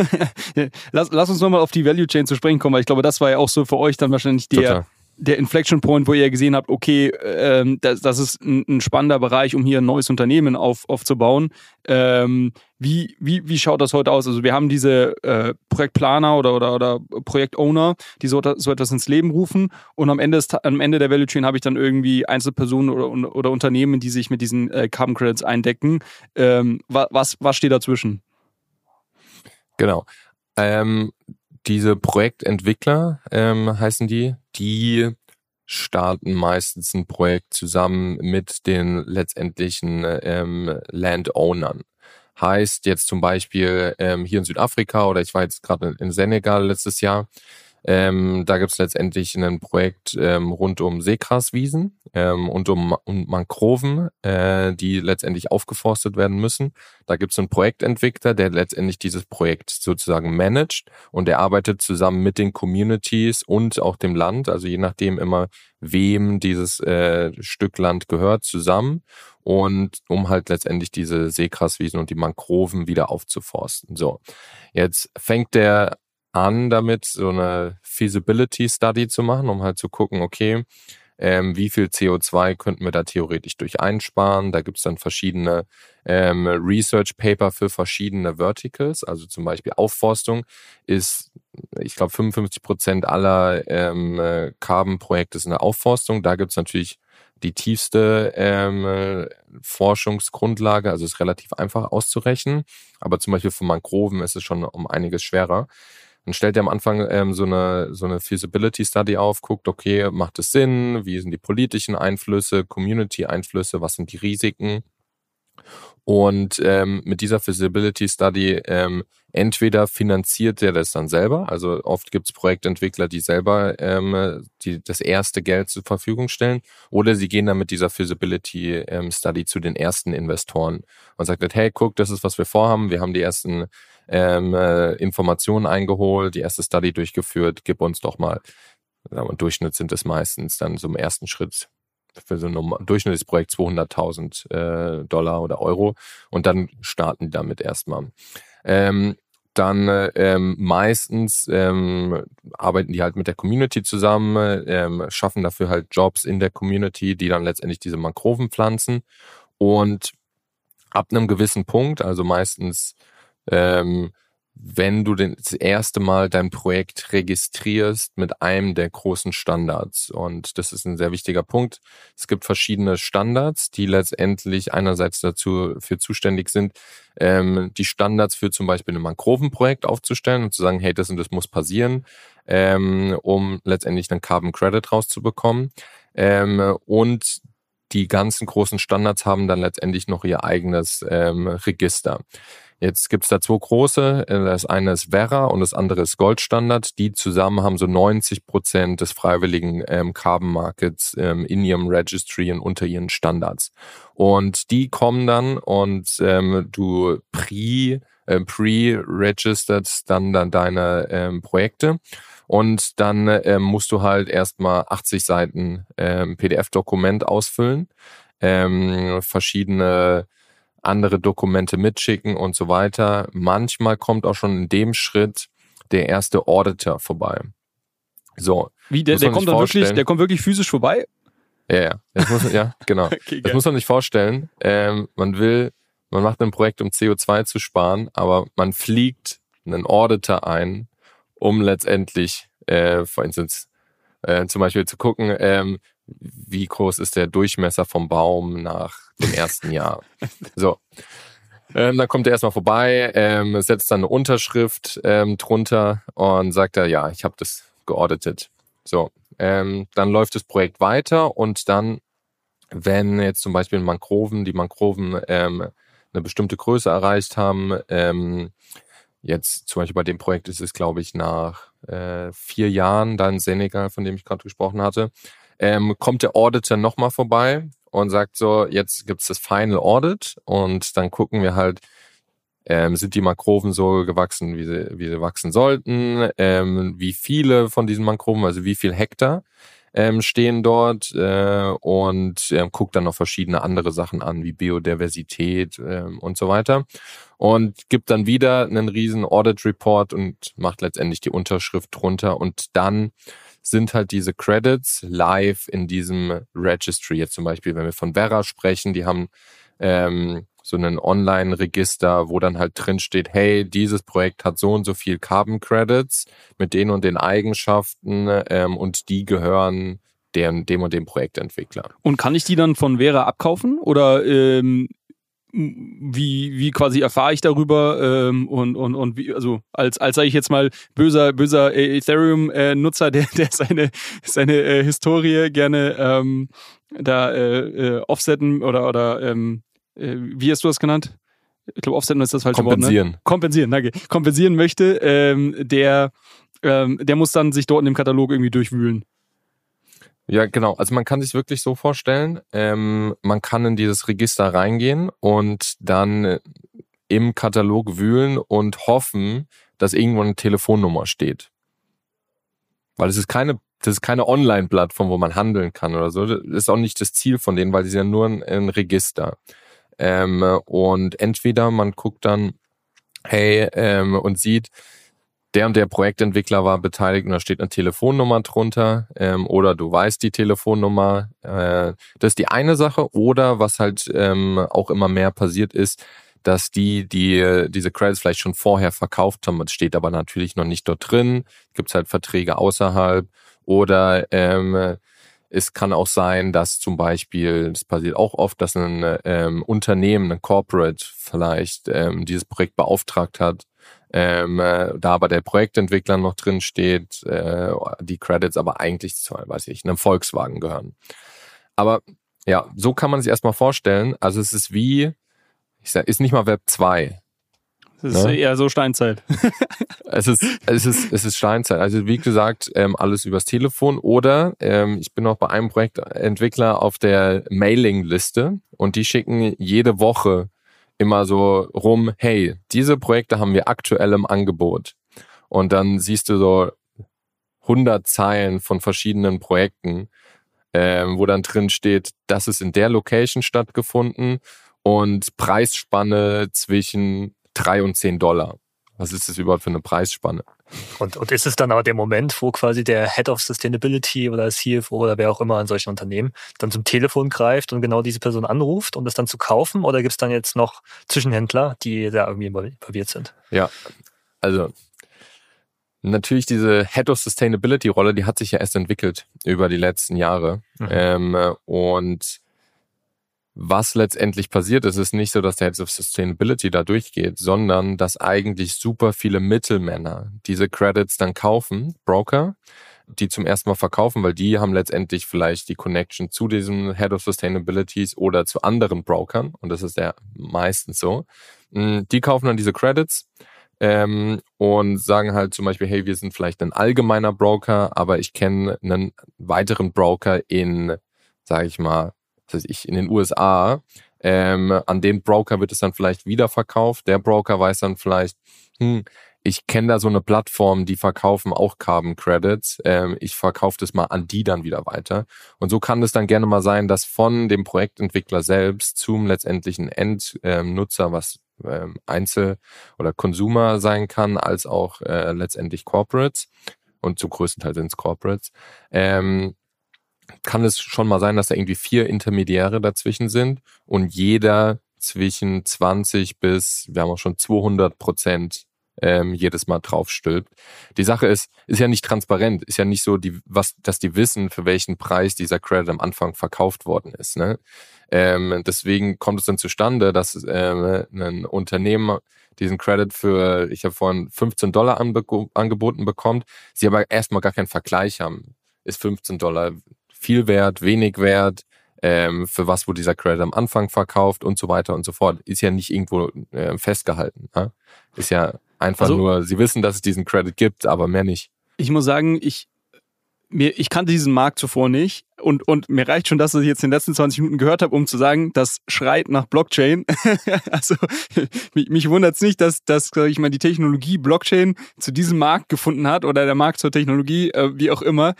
lass, lass uns nochmal auf die Value Chain zu sprechen kommen, weil ich glaube, das war ja auch so für euch dann wahrscheinlich der, total. Der Inflection Point, wo ihr gesehen habt, okay, ähm, das, das ist ein, ein spannender Bereich, um hier ein neues Unternehmen auf, aufzubauen. Ähm, wie, wie, wie schaut das heute aus? Also wir haben diese äh, Projektplaner oder, oder, oder Projektowner, die so, so etwas ins Leben rufen und am Ende, Ta- am Ende der Value Chain habe ich dann irgendwie Einzelpersonen oder, oder Unternehmen, die sich mit diesen äh, Carbon Credits eindecken. Ähm, wa- was, was steht dazwischen? Genau. Ähm, diese Projektentwickler ähm, heißen die, die starten meistens ein Projekt zusammen mit den letztendlichen ähm, Landownern. Heißt jetzt zum Beispiel ähm, hier in Südafrika oder ich war jetzt gerade in Senegal letztes Jahr, ähm, da gibt's letztendlich ein Projekt ähm, rund um Seegraswiesen ähm, und um, um Mangroven, äh, die letztendlich aufgeforstet werden müssen. Da gibt's einen Projektentwickler, der letztendlich dieses Projekt sozusagen managt und der arbeitet zusammen mit den Communities und auch dem Land, also je nachdem immer, wem dieses äh, Stück Land gehört, zusammen und um halt letztendlich diese Seegraswiesen und die Mangroven wieder aufzuforsten. So, jetzt fängt der an, damit so eine Feasibility Study zu machen, um halt zu gucken, okay, ähm, wie viel CO2 könnten wir da theoretisch durch einsparen. Da gibt's dann verschiedene ähm, Research Paper für verschiedene Verticals, also zum Beispiel Aufforstung ist, ich glaube, 55 Prozent aller ähm, äh, Carbon-Projekte sind eine Aufforstung. Da gibt's natürlich die tiefste ähm, äh, Forschungsgrundlage, also ist relativ einfach auszurechnen. Aber zum Beispiel für Mangroven ist es schon um einiges schwerer. Dann stellt er am Anfang ähm, so eine so eine Feasibility Study auf, guckt, okay, macht es Sinn, wie sind die politischen Einflüsse, Community-Einflüsse, was sind die Risiken? Und ähm, mit dieser Feasibility Study ähm, entweder finanziert er das dann selber, also oft gibt es Projektentwickler, die selber ähm, die, das erste Geld zur Verfügung stellen, oder sie gehen dann mit dieser Feasibility ähm, Study zu den ersten Investoren und sagt, hey, guck, das ist, was wir vorhaben, wir haben die ersten ähm, äh, Informationen eingeholt, die erste Study durchgeführt, gib uns doch mal. Im Durchschnitt sind es meistens dann so im ersten Schritt für so ein durchschnittliches Projekt 200.000 äh, Dollar oder Euro und dann starten die damit erstmal. Ähm, dann ähm, meistens ähm, arbeiten die halt mit der Community zusammen, ähm, schaffen dafür halt Jobs in der Community, die dann letztendlich diese Mangroven pflanzen. Und ab einem gewissen Punkt, also meistens ähm, wenn du das erste Mal dein Projekt registrierst mit einem der großen Standards. Und das ist ein sehr wichtiger Punkt. Es gibt verschiedene Standards, die letztendlich einerseits dazu für zuständig sind, ähm, die Standards für zum Beispiel ein Mangrovenprojekt aufzustellen und zu sagen, hey, das und das muss passieren, ähm, um letztendlich einen Carbon Credit rauszubekommen. Ähm, und die ganzen großen Standards haben dann letztendlich noch ihr eigenes ähm, Register. Jetzt gibt's da zwei große. Äh, das eine ist Vera und das andere ist Goldstandard. Die zusammen haben so 90 Prozent des freiwilligen ähm, Carbon Markets ähm, in ihrem Registry und unter ihren Standards. Und die kommen dann und ähm, du pre, äh, pre-registered dann, dann deine ähm, Projekte. Und dann ähm, musst du halt erstmal 80 Seiten ähm, PDF-Dokument ausfüllen, ähm, verschiedene andere Dokumente mitschicken und so weiter. Manchmal kommt auch schon in dem Schritt der erste Auditor vorbei. So. Wie, der, der kommt dann wirklich, der kommt wirklich physisch vorbei? Ja, ja. Das muss, ja, (laughs) genau. okay, das muss man sich vorstellen. Ähm, man will, man macht ein Projekt, um CO2 zu sparen, aber man fliegt einen Auditor ein, um letztendlich, äh, for instance, äh, zum Beispiel zu gucken, ähm, wie groß ist der Durchmesser vom Baum nach dem ersten Jahr. So. Ähm, dann kommt er erstmal vorbei, ähm, setzt dann eine Unterschrift ähm, drunter und sagt er, ja, ich habe das geauditet. So, ähm, dann läuft das Projekt weiter und dann, wenn jetzt zum Beispiel Mangroven, die Mangroven ähm, eine bestimmte Größe erreicht haben, ähm, jetzt zum Beispiel bei dem Projekt ist es, glaube ich, nach äh, vier Jahren, dann Senegal, von dem ich gerade gesprochen hatte, kommt der Auditor nochmal vorbei und sagt so, jetzt gibt's das Final Audit und dann gucken wir halt, ähm, sind die Makroven so gewachsen, wie sie, wie sie wachsen sollten, ähm, wie viele von diesen Makroven, also wie viel Hektar ähm, stehen dort äh, und ähm, guckt dann noch verschiedene andere Sachen an, wie Biodiversität ähm, und so weiter. Und gibt dann wieder einen riesen Audit Report und macht letztendlich die Unterschrift drunter und dann sind halt diese Credits live in diesem Registry. Jetzt zum Beispiel, wenn wir von Vera sprechen, die haben ähm, so einen Online-Register, wo dann halt drin steht, hey, dieses Projekt hat so und so viel Carbon Credits mit den und den Eigenschaften ähm, und die gehören dem, dem und dem Projektentwickler. Und kann ich die dann von Vera abkaufen oder ähm, wie, wie quasi erfahre ich darüber ähm, und, und, und wie, also als, als sage ich jetzt mal böser, böser Ethereum-Nutzer, (laughs) der, der seine, seine äh, Historie gerne ähm, da äh, äh, offsetten oder, oder ähm, äh, wie hast du das genannt? Ich glaube, offsetten ist das falsche Kompensieren. Wort. Ne? Kompensieren, danke. Kompensieren möchte, ähm, der, ähm, der muss dann sich dort in dem Katalog irgendwie durchwühlen. Ja, genau. Also man kann sich wirklich so vorstellen, ähm, man kann in dieses Register reingehen und dann im Katalog wühlen und hoffen, dass irgendwo eine Telefonnummer steht. Weil es ist keine, das ist keine Online-Plattform, wo man handeln kann oder so. Das ist auch nicht das Ziel von denen, weil sie sind ja nur ein, ein Register. Ähm, und entweder man guckt dann, hey, ähm, und sieht, der und der Projektentwickler war beteiligt und da steht eine Telefonnummer drunter ähm, oder du weißt die Telefonnummer. Äh, das ist die eine Sache. Oder was halt ähm, auch immer mehr passiert ist, dass die, die diese Credits vielleicht schon vorher verkauft haben, das steht aber natürlich noch nicht dort drin. Gibt es halt Verträge außerhalb. Oder ähm, es kann auch sein, dass zum Beispiel, das passiert auch oft, dass ein ähm, Unternehmen, ein Corporate vielleicht ähm, dieses Projekt beauftragt hat ähm, äh, da aber der Projektentwickler noch drin steht, äh, die Credits aber eigentlich zu, weiß ich, einem Volkswagen gehören. Aber ja, so kann man sich erstmal vorstellen. Also es ist wie, ich sag, ist nicht mal Web 2. Das ist Ne? eher so Steinzeit. (laughs) Es ist, es ist, es ist Steinzeit. Also wie gesagt, ähm, alles übers Telefon oder ähm, ich bin noch bei einem Projektentwickler auf der Mailingliste und die schicken jede Woche immer so rum, hey, diese Projekte haben wir aktuell im Angebot. Und dann siehst du so 100 Zeilen von verschiedenen Projekten, ähm, wo dann drin steht, das ist in der Location stattgefunden und Preisspanne zwischen drei und zehn Dollar. Was ist das überhaupt für eine Preisspanne? Und, und ist es dann aber der Moment, wo quasi der Head of Sustainability oder CFO oder wer auch immer in solchen Unternehmen dann zum Telefon greift und genau diese Person anruft, um das dann zu kaufen? Oder gibt es dann jetzt noch Zwischenhändler, die da irgendwie involviert sind? Ja, also natürlich diese Head of Sustainability Rolle, die hat sich ja erst entwickelt über die letzten Jahre. Mhm. Ähm, und was letztendlich passiert ist, ist nicht so, dass der Head of Sustainability da durchgeht, sondern dass eigentlich super viele Mittelmänner diese Credits dann kaufen, Broker, die zum ersten Mal verkaufen, weil die haben letztendlich vielleicht die Connection zu diesem Head of Sustainabilities oder zu anderen Brokern und das ist ja meistens so. Mm, Die kaufen dann diese Credits ähm, und sagen halt zum Beispiel, hey, wir sind vielleicht ein allgemeiner Broker, aber ich kenne einen weiteren Broker in, sage ich mal, was weiß ich, in den USA. Ähm, an den Broker wird es dann vielleicht wieder verkauft. Der Broker weiß dann vielleicht, hm, ich kenne da so eine Plattform, die verkaufen auch Carbon Credits. Ähm, ich verkaufe das mal an die dann wieder weiter. Und so kann es dann gerne mal sein, dass von dem Projektentwickler selbst zum letztendlichen Endnutzer, was ähm, Einzel- oder Consumer sein kann, als auch äh, letztendlich Corporates und zum größten Teil sind es Corporates, ähm, kann es schon mal sein, dass da irgendwie vier Intermediäre dazwischen sind und jeder zwischen 20 bis, wir haben auch schon 200 Prozent ähm, jedes Mal draufstülpt. Die Sache ist, ist ja nicht transparent, ist ja nicht so, die, was, dass die wissen, für welchen Preis dieser Credit am Anfang verkauft worden ist. Ne? Ähm, deswegen kommt es dann zustande, dass ähm, ein Unternehmen diesen Credit für, ich habe vorhin 15 Dollar angeboten bekommt, sie aber erstmal gar keinen Vergleich haben. Ist 15 Dollar viel wert, wenig wert, ähm, für was wurde dieser Credit am Anfang verkauft und so weiter und so fort. Ist ja nicht irgendwo äh, festgehalten. Ne? Ist ja einfach Also- nur, sie wissen, dass es diesen Credit gibt, aber mehr nicht. Ich muss sagen, ich, mir, ich kannte diesen Markt zuvor nicht und, und mir reicht schon, dass ich jetzt in den letzten 20 Minuten gehört habe, um zu sagen, das schreit nach Blockchain. (laughs) also mich, mich wundert es nicht, dass, dass ich mal, die Technologie Blockchain zu diesem Markt gefunden hat oder der Markt zur Technologie, äh, wie auch immer.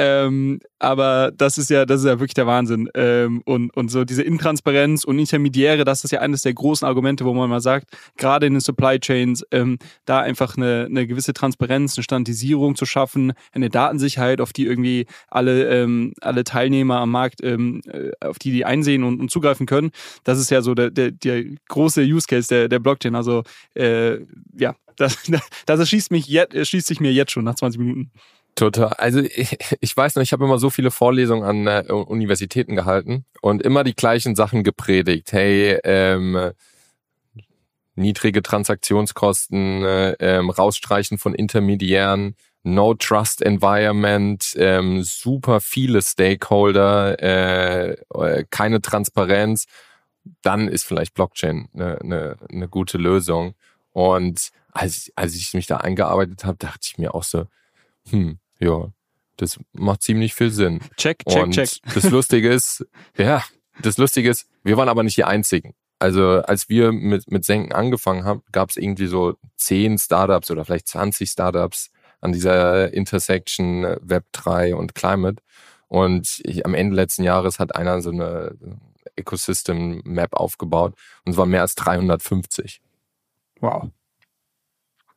Ähm, aber das ist ja, das ist ja wirklich der Wahnsinn. Ähm, und, und so diese Intransparenz und Intermediäre, das ist ja eines der großen Argumente, wo man mal sagt, gerade in den Supply Chains, ähm, da einfach eine, eine gewisse Transparenz, eine Standardisierung zu schaffen, eine Datensicherheit, auf die irgendwie alle, ähm, alle Teilnehmer am Markt, ähm, äh, auf die die einsehen und, und zugreifen können. Das ist ja so der, der, der große Use Case der, der Blockchain. Also äh, ja, das, (laughs) das erschließt mich jetzt, erschließt sich mir jetzt schon nach 20 Minuten. Total. Also ich, ich weiß noch, ich habe immer so viele Vorlesungen an äh, Universitäten gehalten und immer die gleichen Sachen gepredigt. Hey, ähm, niedrige Transaktionskosten, äh, ähm, rausstreichen von Intermediären, No Trust Environment, ähm, super viele Stakeholder, äh, äh, keine Transparenz, dann ist vielleicht Blockchain eine, eine, eine gute Lösung. Und als, als ich mich da eingearbeitet habe, dachte ich mir auch so, hm, ja, das macht ziemlich viel Sinn. Check, check, und check. das (laughs) Lustige ist, ja, das Lustige ist, wir waren aber nicht die Einzigen. Also als wir mit, mit Senken angefangen haben, gab es irgendwie so zehn Startups oder vielleicht 20 Startups an dieser Intersection Web 3 und Climate. Und ich, am Ende letzten Jahres hat einer so eine Ecosystem Map aufgebaut und es waren mehr als 350. Wow.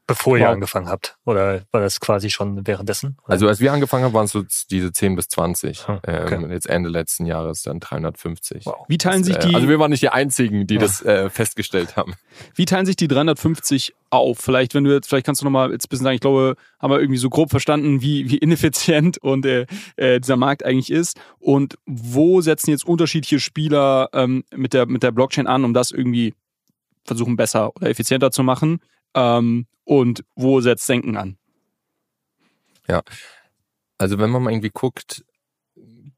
Bevor ihr Wow. angefangen habt? Oder war das quasi schon währenddessen? Oder? Also als wir angefangen haben, waren es so diese 10 bis 20. Hm, okay. ähm, jetzt Ende letzten Jahres dann 350. Wow. Wie teilen sich Äh, die, Also wir waren nicht die Einzigen, die Ja. das äh, festgestellt haben. wie teilen sich die 350 auf? Vielleicht, wenn du jetzt, vielleicht kannst du nochmal jetzt ein bisschen sagen, ich glaube, haben wir irgendwie so grob verstanden, wie, wie ineffizient (laughs) und äh, äh, dieser Markt eigentlich ist. Und wo setzen jetzt unterschiedliche Spieler ähm, mit, der, mit der Blockchain an, um das irgendwie versuchen besser oder effizienter zu machen? Ähm, und wo setzt Senken an? Ja, also wenn man mal irgendwie guckt,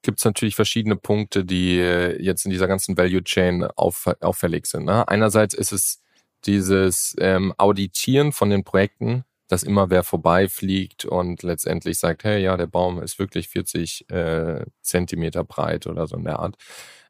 gibt es natürlich verschiedene Punkte, die äh, jetzt in dieser ganzen Value Chain auf, auffällig sind. Ne? Einerseits ist es dieses ähm, Auditieren von den Projekten, dass immer wer vorbeifliegt und letztendlich sagt, hey, ja, der Baum ist wirklich 40 äh, Zentimeter breit oder so in der Art.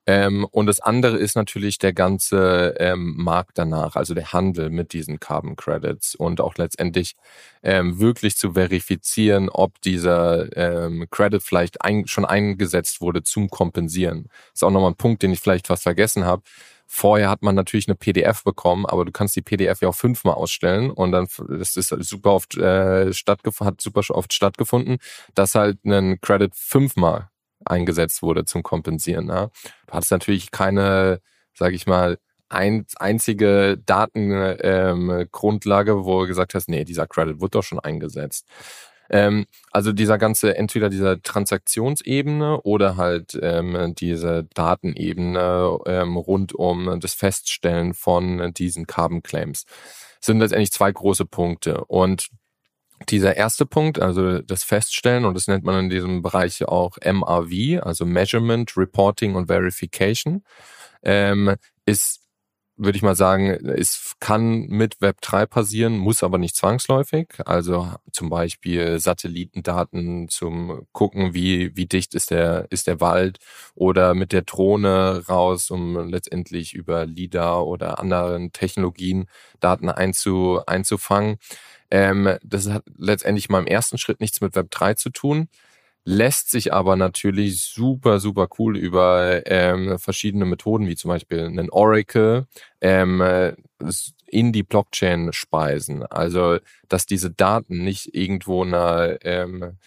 Ähm, und das andere ist natürlich der ganze ähm, Markt danach, also der Handel mit diesen Carbon Credits und auch letztendlich ähm, wirklich zu verifizieren, ob dieser ähm, Credit vielleicht ein, schon eingesetzt wurde zum Kompensieren. Das ist auch nochmal ein Punkt, den ich vielleicht fast vergessen habe. Vorher hat man natürlich eine PDF bekommen, aber du kannst die PDF ja auch fünfmal ausstellen und dann das ist super oft äh, stattgefunden, hat super oft stattgefunden, dass halt ein Credit fünfmal eingesetzt wurde zum Kompensieren. Ja. Du hattest natürlich keine, sage ich mal, ein, einzige Datengrundlage, ähm, wo du gesagt hast, nee, dieser Credit wird doch schon eingesetzt. Ähm, also dieser ganze, entweder dieser Transaktionsebene oder halt ähm, diese Datenebene ähm, rund um das Feststellen von diesen Carbon Claims sind letztendlich zwei große Punkte. Und dieser erste Punkt, also das Feststellen, und das nennt man in diesem Bereich auch MRV, also Measurement, Reporting und Verification, ähm, ist, würde ich mal sagen, es kann mit Web3 passieren, muss aber nicht zwangsläufig. Also zum Beispiel Satellitendaten zum gucken, wie, wie dicht ist der, ist der Wald oder mit der Drohne raus, um letztendlich über LIDAR oder anderen Technologien Daten einzu, einzufangen. Ähm, das hat letztendlich mal im ersten Schritt nichts mit Web 3 zu tun, lässt sich aber natürlich super, super cool über ähm, verschiedene Methoden, wie zum Beispiel einen Oracle, ähm, in die Blockchain speisen. Also, dass diese Daten nicht irgendwo in einer ähm,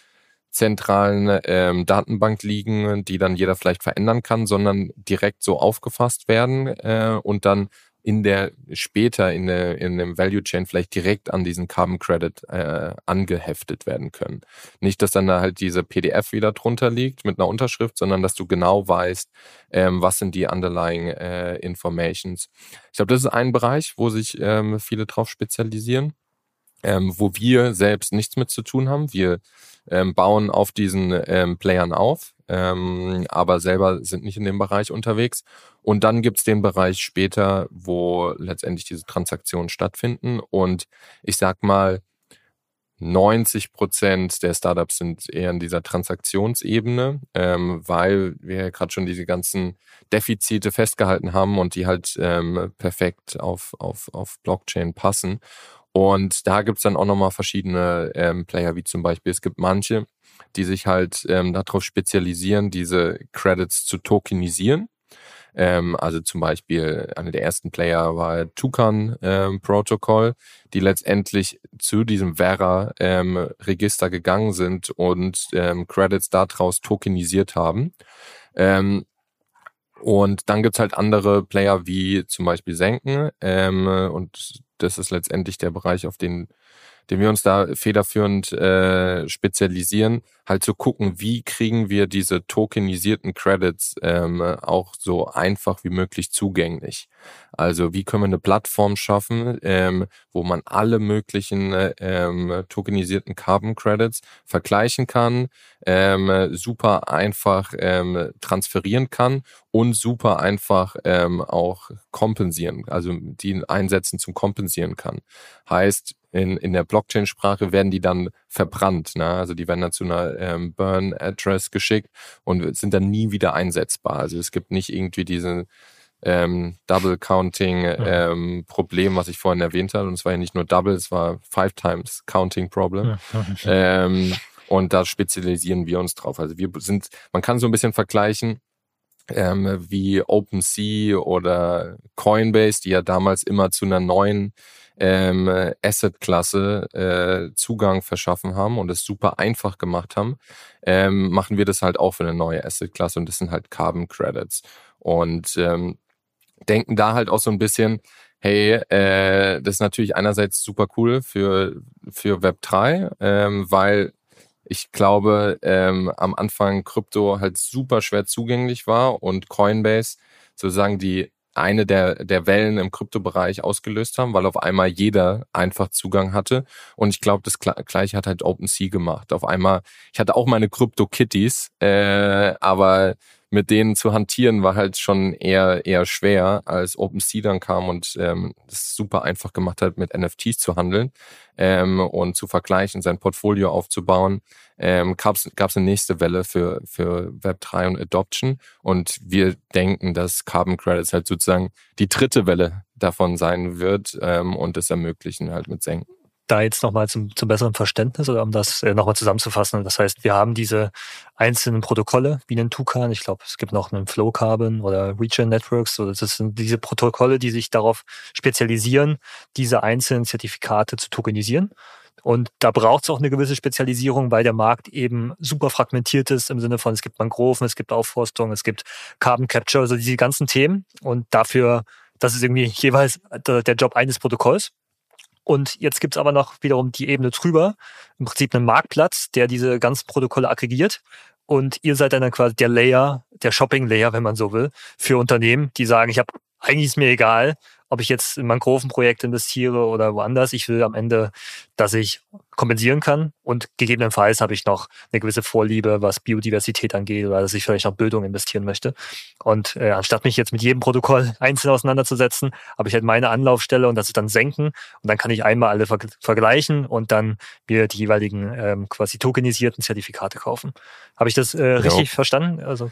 zentralen ähm, Datenbank liegen, die dann jeder vielleicht verändern kann, sondern direkt so aufgefasst werden äh, und dann in der später in der in dem Value Chain vielleicht direkt an diesen Carbon Credit äh, angeheftet werden können. Nicht, dass dann da halt diese PDF wieder drunter liegt mit einer Unterschrift, sondern dass du genau weißt, ähm, was sind die underlying äh, Informations. Ich glaube, das ist ein Bereich, wo sich ähm, viele drauf spezialisieren, ähm, wo wir selbst nichts mit zu tun haben. Wir ähm, bauen auf diesen ähm, Playern auf, ähm, aber selber sind nicht in dem Bereich unterwegs. Und dann gibt's den Bereich später, wo letztendlich diese Transaktionen stattfinden. Und ich sag mal, 90 Prozent der Startups sind eher in dieser Transaktionsebene, ähm, weil wir gerade schon diese ganzen Defizite festgehalten haben und die halt ähm, perfekt auf, auf, auf Blockchain passen. Und da gibt's dann auch nochmal verschiedene ähm, Player, wie zum Beispiel, es gibt manche, die sich halt ähm, darauf spezialisieren, diese Credits zu tokenisieren. Ähm, also zum Beispiel einer der ersten Player war Tucan ähm, Protocol, die letztendlich zu diesem Vera-Register ähm, gegangen sind und ähm, Credits daraus tokenisiert haben. Ähm, und dann gibt's halt andere Player wie zum Beispiel Senken. Ähm, und das ist letztendlich der Bereich, auf den den wir uns da federführend äh, spezialisieren, halt zu gucken, wie kriegen wir diese tokenisierten Credits ähm, auch so einfach wie möglich zugänglich. Also wie können wir eine Plattform schaffen, ähm, wo man alle möglichen ähm, tokenisierten Carbon Credits vergleichen kann, ähm, super einfach ähm, transferieren kann und super einfach ähm, auch kompensieren, also die einsetzen zum Kompensieren kann. Heißt, in, in der Blockchain-Sprache werden die dann verbrannt. Ne? Also die werden dann zu einer ähm, Burn-Address geschickt und sind dann nie wieder einsetzbar. Also es gibt nicht irgendwie diese ähm, Double Counting ähm, was ich vorhin erwähnt habe. Und es war ja nicht nur Double, es war Five Times Counting Problem. ähm, und da spezialisieren wir uns drauf. Also wir sind, man kann so ein bisschen vergleichen, ähm, wie OpenSea oder Coinbase, die ja damals immer zu einer neuen ähm, Asset-Klasse äh, Zugang verschaffen haben und es super einfach gemacht haben, ähm, machen wir das halt auch für eine neue Asset-Klasse und das sind halt Carbon Credits. Und ähm, denken da halt auch so ein bisschen, hey, äh, das ist natürlich einerseits super cool für, für Web3, ähm, weil ich glaube, ähm, am Anfang Krypto halt super schwer zugänglich war und Coinbase sozusagen die eine der, der Wellen im Kryptobereich ausgelöst haben, weil auf einmal jeder einfach Zugang hatte. Und ich glaube, das gleiche hat halt OpenSea gemacht. Auf einmal, ich hatte auch meine Krypto-Kitties, äh, aber mit denen zu hantieren war halt schon eher eher schwer, als OpenSea dann kam und ähm, das super einfach gemacht hat, mit NFTs zu handeln ähm, und zu vergleichen, sein Portfolio aufzubauen. Ähm, gab es eine nächste Welle für für Web3 und Adoption und wir denken, dass Carbon Credits halt sozusagen die dritte Welle davon sein wird ähm, und es ermöglichen halt mit Senken da jetzt nochmal zum, zum besseren Verständnis oder um das äh, nochmal zusammenzufassen. Das heißt, wir haben diese einzelnen Protokolle wie einen Tukan, ich glaube, es gibt noch einen Flow Carbon oder Region Networks. So, das sind diese Protokolle, die sich darauf spezialisieren, diese einzelnen Zertifikate zu tokenisieren. Und da braucht es auch eine gewisse Spezialisierung, weil der Markt eben super fragmentiert ist im Sinne von, es gibt Mangroven, es gibt Aufforstung, es gibt Carbon Capture, also diese ganzen Themen. Und dafür, das ist irgendwie (laughs) jeweils der Job eines Protokolls. Und jetzt gibt's aber noch wiederum die Ebene drüber, im Prinzip einen Marktplatz, der diese ganzen Protokolle aggregiert. Und ihr seid dann quasi der Layer, der Shopping-Layer, wenn man so will, für Unternehmen, die sagen, ich habe eigentlich ist mir egal, ob ich jetzt in Mangrovenprojekte investiere oder woanders. Ich will am Ende, dass ich kompensieren kann und gegebenenfalls habe ich noch eine gewisse Vorliebe, was Biodiversität angeht oder dass ich vielleicht noch Bildung investieren möchte. Und äh, anstatt mich jetzt mit jedem Protokoll (laughs) einzeln auseinanderzusetzen, habe ich halt meine Anlaufstelle und das ist dann senken und dann kann ich einmal alle ver vergleichen und dann mir die jeweiligen ähm, quasi tokenisierten Zertifikate kaufen. Habe ich das äh, richtig ja. verstanden? Also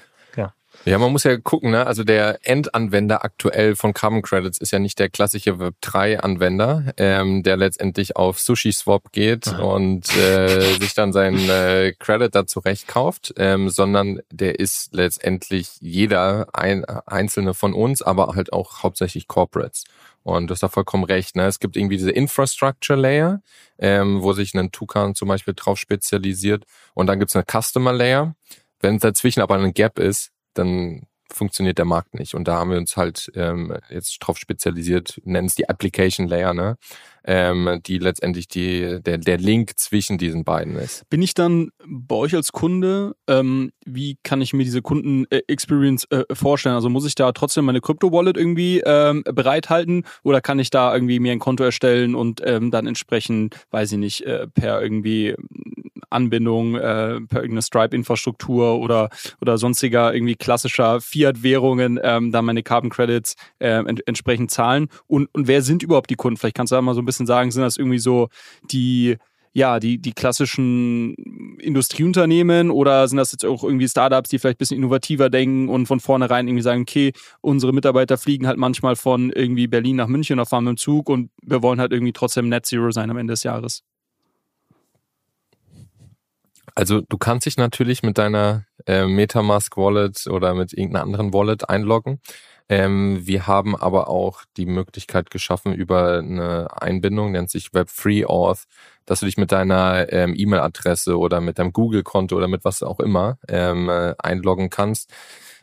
ja. Man muss ja gucken, ne? Also der Endanwender aktuell von Carbon Credits ist ja nicht der klassische Web3-Anwender, ähm, der letztendlich auf Sushi-Swap geht Aha. und äh, sich dann seinen (laughs) äh, Credit da zurecht kauft, ähm, sondern der ist letztendlich jeder ein, einzelne von uns, aber halt auch hauptsächlich Corporates. Und du hast da vollkommen recht. Ne? Es gibt irgendwie diese Infrastructure Layer, ähm, wo sich ein Tukan zum Beispiel drauf spezialisiert. Und dann gibt's eine Customer Layer. Wenn dazwischen aber ein Gap ist, dann funktioniert der Markt nicht. Und da haben wir uns halt ähm, jetzt drauf spezialisiert, nennen es die Application Layer, ne? Ähm, die letztendlich die, der, der Link zwischen diesen beiden ist. Bin ich dann bei euch als Kunde, ähm, wie kann ich mir diese Kunden-Experience äh, vorstellen? Also muss ich da trotzdem meine Crypto-Wallet irgendwie ähm, bereithalten oder kann ich da irgendwie mir ein Konto erstellen und ähm, dann entsprechend, weiß ich nicht, äh, per irgendwie Anbindung äh, per irgendeine Stripe-Infrastruktur oder, oder sonstiger irgendwie klassischer Fiat-Währungen ähm, da meine Carbon Credits äh, ent entsprechend zahlen. Und, und wer sind überhaupt die Kunden? Vielleicht kannst du da mal so ein bisschen sagen, sind das irgendwie so die ja, die, die klassischen Industrieunternehmen oder sind das jetzt auch irgendwie Startups, die vielleicht ein bisschen innovativer denken und von vornherein irgendwie sagen, okay, unsere Mitarbeiter fliegen halt manchmal von irgendwie Berlin nach München oder fahren mit dem Zug und wir wollen halt irgendwie trotzdem Net Zero sein am Ende des Jahres? Also du kannst dich natürlich mit deiner äh, Metamask Wallet oder mit irgendeiner anderen Wallet einloggen. Ähm, wir haben aber auch die Möglichkeit geschaffen über eine Einbindung, nennt sich Web Free Auth, dass du dich mit deiner ähm, E-Mail-Adresse oder mit deinem Google-Konto oder mit was auch immer ähm, äh, einloggen kannst.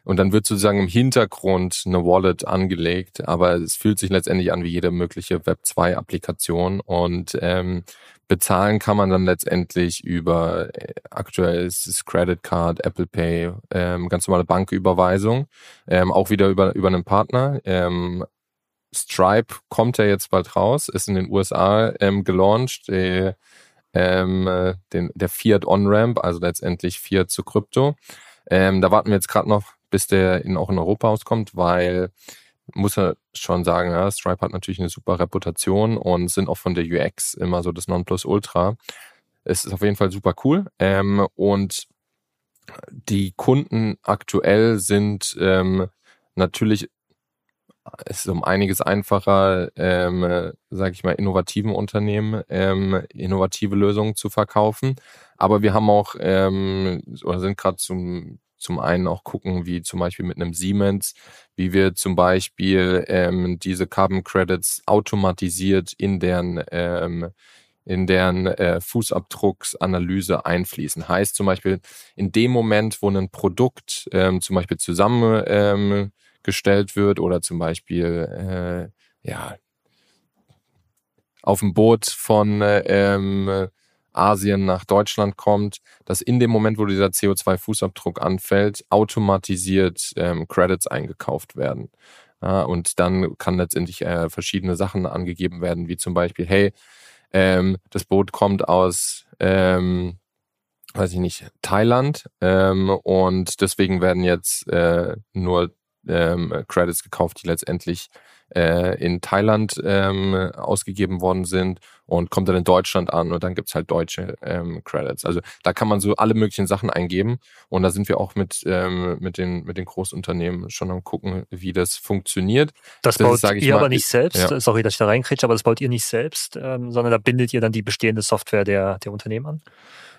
Und dann wird sozusagen im Hintergrund eine Wallet angelegt, aber es fühlt sich letztendlich an wie jede mögliche Web 2-Applikation und ähm, bezahlen kann man dann letztendlich über äh, aktuell ist es Credit Card, Apple Pay, ähm, ganz normale Banküberweisung, ähm, auch wieder über über einen Partner. Ähm, Stripe kommt ja jetzt bald raus, ist in den USA ähm, gelauncht. Äh, ähm, äh, den, der Fiat On-Ramp, also letztendlich Fiat zu Krypto. Ähm, da warten wir jetzt gerade noch bis der in, auch in Europa auskommt, weil muss er schon sagen, ja, Stripe hat natürlich eine super Reputation und sind auch von der UX immer so das Nonplusultra. Es ist auf jeden Fall super cool. Ähm, und die Kunden aktuell sind ähm, natürlich es ist um einiges einfacher, ähm, sage ich mal, innovativen Unternehmen ähm, innovative Lösungen zu verkaufen. Aber wir haben auch ähm, oder sind gerade zum zum einen auch gucken, wie zum Beispiel mit einem Siemens, wie wir zum Beispiel ähm, diese Carbon Credits automatisiert in deren ähm, in deren äh, Fußabdrucksanalyse einfließen. Heißt zum Beispiel, in dem Moment, wo ein Produkt ähm, zum Beispiel zusammengestellt ähm, wird oder zum Beispiel äh, ja auf dem Boot von äh, ähm, Asien nach Deutschland kommt, dass in dem Moment, wo dieser CO2-Fußabdruck anfällt, automatisiert ähm, Credits eingekauft werden. Ja, und dann kann letztendlich äh, verschiedene Sachen angegeben werden, wie zum Beispiel, hey, ähm, das Boot kommt aus, ähm, weiß ich nicht, Thailand ähm, und deswegen werden jetzt äh, nur ähm, Credits gekauft, die letztendlich äh, in Thailand ähm, ausgegeben worden sind und kommt dann in Deutschland an und dann gibt's halt deutsche ähm, Credits. Also da kann man so alle möglichen Sachen eingeben und da sind wir auch mit, ähm, mit, den, mit den Großunternehmen schon am gucken, wie das funktioniert. Das, das baut ist, ihr mal, aber nicht selbst, ja. sorry, dass ich da reinkriege, aber das baut ihr nicht selbst, ähm, sondern da bindet ihr dann die bestehende Software der, der Unternehmen an?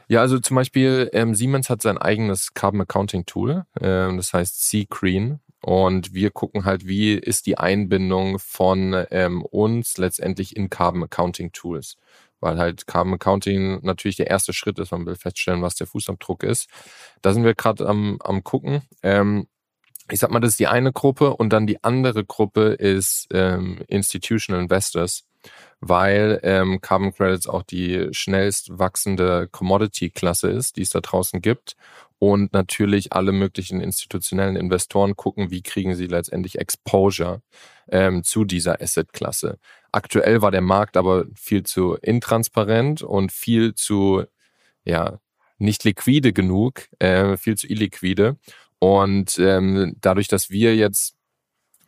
Ja, also zum Beispiel ähm, Siemens hat sein eigenes Carbon Accounting Tool, ähm, das heißt C-Creen. Und wir gucken halt, wie ist die Einbindung von ähm, uns letztendlich in Carbon Accounting Tools. Weil halt Carbon Accounting natürlich der erste Schritt ist, man will feststellen, was der Fußabdruck ist. Da sind wir gerade am, am gucken. Ähm, ich sag mal, das ist die eine Gruppe und dann die andere Gruppe ist ähm, Institutional Investors weil ähm, Carbon Credits auch die schnellst wachsende Commodity-Klasse ist, die es da draußen gibt. Und natürlich alle möglichen institutionellen Investoren gucken, wie kriegen sie letztendlich Exposure ähm, zu dieser Asset-Klasse. Aktuell war der Markt aber viel zu intransparent und viel zu, ja, nicht liquide genug, äh, viel zu illiquide. Und ähm, dadurch, dass wir jetzt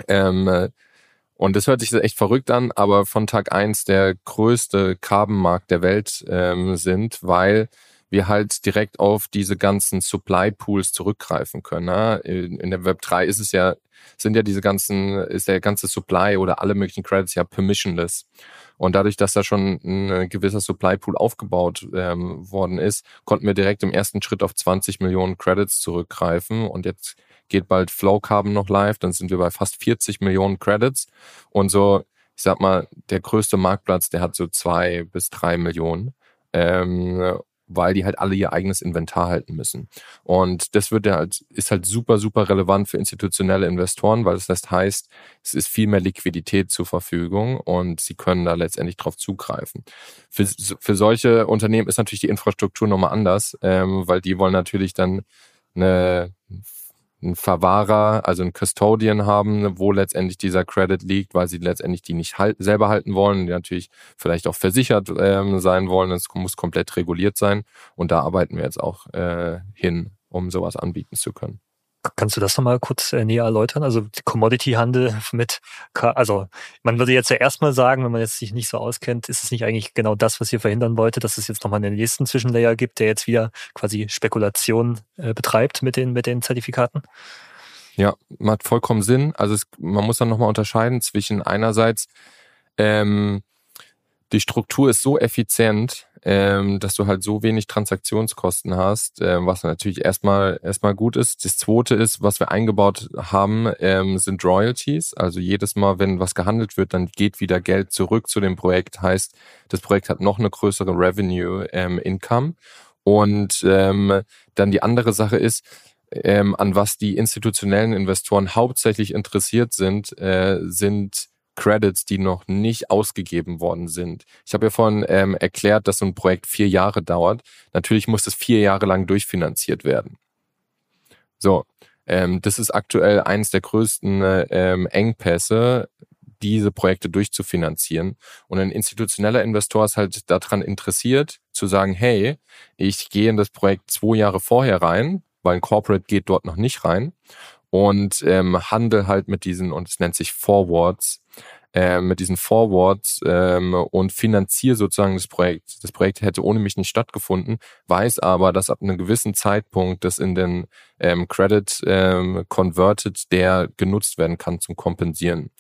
ähm, und das hört sich echt verrückt an, aber von Tag eins der größte Carbon-Markt der Welt ähm, sind, weil wir halt direkt auf diese ganzen Supply Pools zurückgreifen können. Ne? In, der Web 3 ist es ja, sind ja diese ganzen, ist der ganze Supply oder alle möglichen Credits ja permissionless. Und dadurch, dass da schon ein gewisser Supply Pool aufgebaut ähm, worden ist, konnten wir direkt im ersten Schritt auf 20 Millionen Credits zurückgreifen. Und jetzt geht bald Flow Carbon noch live, dann sind wir bei fast 40 Millionen Credits und so, ich sag mal, der größte Marktplatz, der hat so zwei bis drei Millionen. Ähm, weil die halt alle ihr eigenes Inventar halten müssen. Und das wird ja halt, ist halt super, super relevant für institutionelle Investoren, weil das heißt, es ist viel mehr Liquidität zur Verfügung und sie können da letztendlich drauf zugreifen. Für, für solche Unternehmen ist natürlich die Infrastruktur nochmal anders, ähm, weil die wollen natürlich dann eine einen Verwahrer, also einen Custodian haben, wo letztendlich dieser Credit liegt, weil sie letztendlich die nicht halt, selber halten wollen, die natürlich vielleicht auch versichert ähm, sein wollen. Es muss komplett reguliert sein. Und da arbeiten wir jetzt auch äh, hin, um sowas anbieten zu können. Kannst du das nochmal kurz äh, näher erläutern? Also Commodity-Handel (laughs) mit, also man würde jetzt ja erstmal sagen, wenn man jetzt sich nicht so auskennt, ist es nicht eigentlich genau das, was ihr verhindern wollte, dass es jetzt nochmal einen nächsten Zwischenlayer gibt, der jetzt wieder quasi Spekulation äh, betreibt mit den, mit den Zertifikaten? Ja, macht vollkommen Sinn. Also es, man muss dann nochmal unterscheiden zwischen einerseits ähm, die Struktur ist so effizient, ähm, dass du halt so wenig Transaktionskosten hast, äh, was natürlich erstmal erstmal gut ist. Das zweite ist, was wir eingebaut haben, ähm, sind Royalties. Also jedes Mal, wenn was gehandelt wird, dann geht wieder Geld zurück zu dem Projekt. Heißt, das Projekt hat noch eine größere Revenue ähm, Income. Und ähm, dann die andere Sache ist, ähm, an was die institutionellen Investoren hauptsächlich interessiert sind, äh, sind Credits, die noch nicht ausgegeben worden sind. Ich habe ja vorhin ähm, erklärt, dass so ein Projekt vier Jahre dauert. Natürlich muss es vier Jahre lang durchfinanziert werden. So, ähm, das ist aktuell eines der größten ähm, Engpässe, diese Projekte durchzufinanzieren. Und ein institutioneller Investor ist halt daran interessiert, zu sagen, hey, ich gehe in das Projekt zwei Jahre vorher rein, weil ein Corporate geht dort noch nicht rein und ähm, handel halt mit diesen, und es nennt sich Forwards, äh, mit diesen Forwards ähm, und finanziere sozusagen das Projekt. Das Projekt hätte ohne mich nicht stattgefunden, weiß aber, dass ab einem gewissen Zeitpunkt das in den ähm, Credit ähm, converted, der genutzt werden kann zum Kompensieren.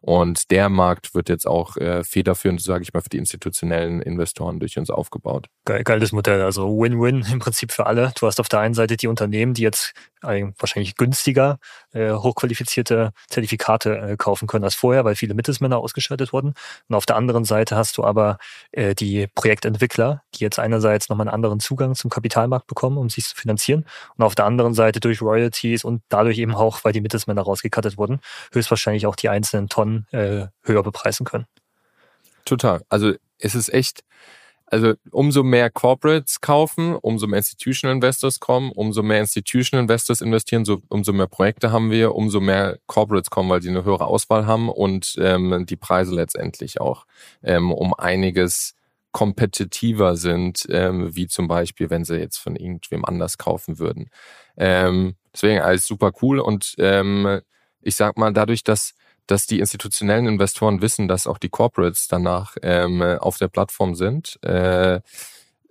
Und der Markt wird jetzt auch äh, federführend, sage ich mal, für die institutionellen Investoren durch uns aufgebaut. Geil, geiles Modell, also Win-Win im Prinzip für alle. Du hast auf der einen Seite die Unternehmen, die jetzt äh, wahrscheinlich günstiger äh, hochqualifizierte Zertifikate äh, kaufen können als vorher, weil viele Mittelsmänner ausgeschaltet wurden. Und auf der anderen Seite hast du aber äh, die Projektentwickler, die jetzt einerseits nochmal einen anderen Zugang zum Kapitalmarkt bekommen, um sich zu finanzieren. Und auf der anderen Seite durch Royalties und dadurch eben auch, weil die Mittelsmänner rausgekattet wurden, höchstwahrscheinlich auch die einzelnen Tonnen äh, höher bepreisen können. Total. Also es ist echt, also umso mehr Corporates kaufen, umso mehr Institutional Investors kommen, umso mehr Institutional Investors investieren, so, umso mehr Projekte haben wir, umso mehr Corporates kommen, weil sie eine höhere Auswahl haben und ähm, die Preise letztendlich auch ähm, um einiges kompetitiver sind, ähm, wie zum Beispiel, wenn sie jetzt von irgendwem anders kaufen würden. Ähm, deswegen alles super cool und ähm, ich sag mal, dadurch, dass dass die institutionellen Investoren wissen, dass auch die Corporates danach ähm, auf der Plattform sind, äh,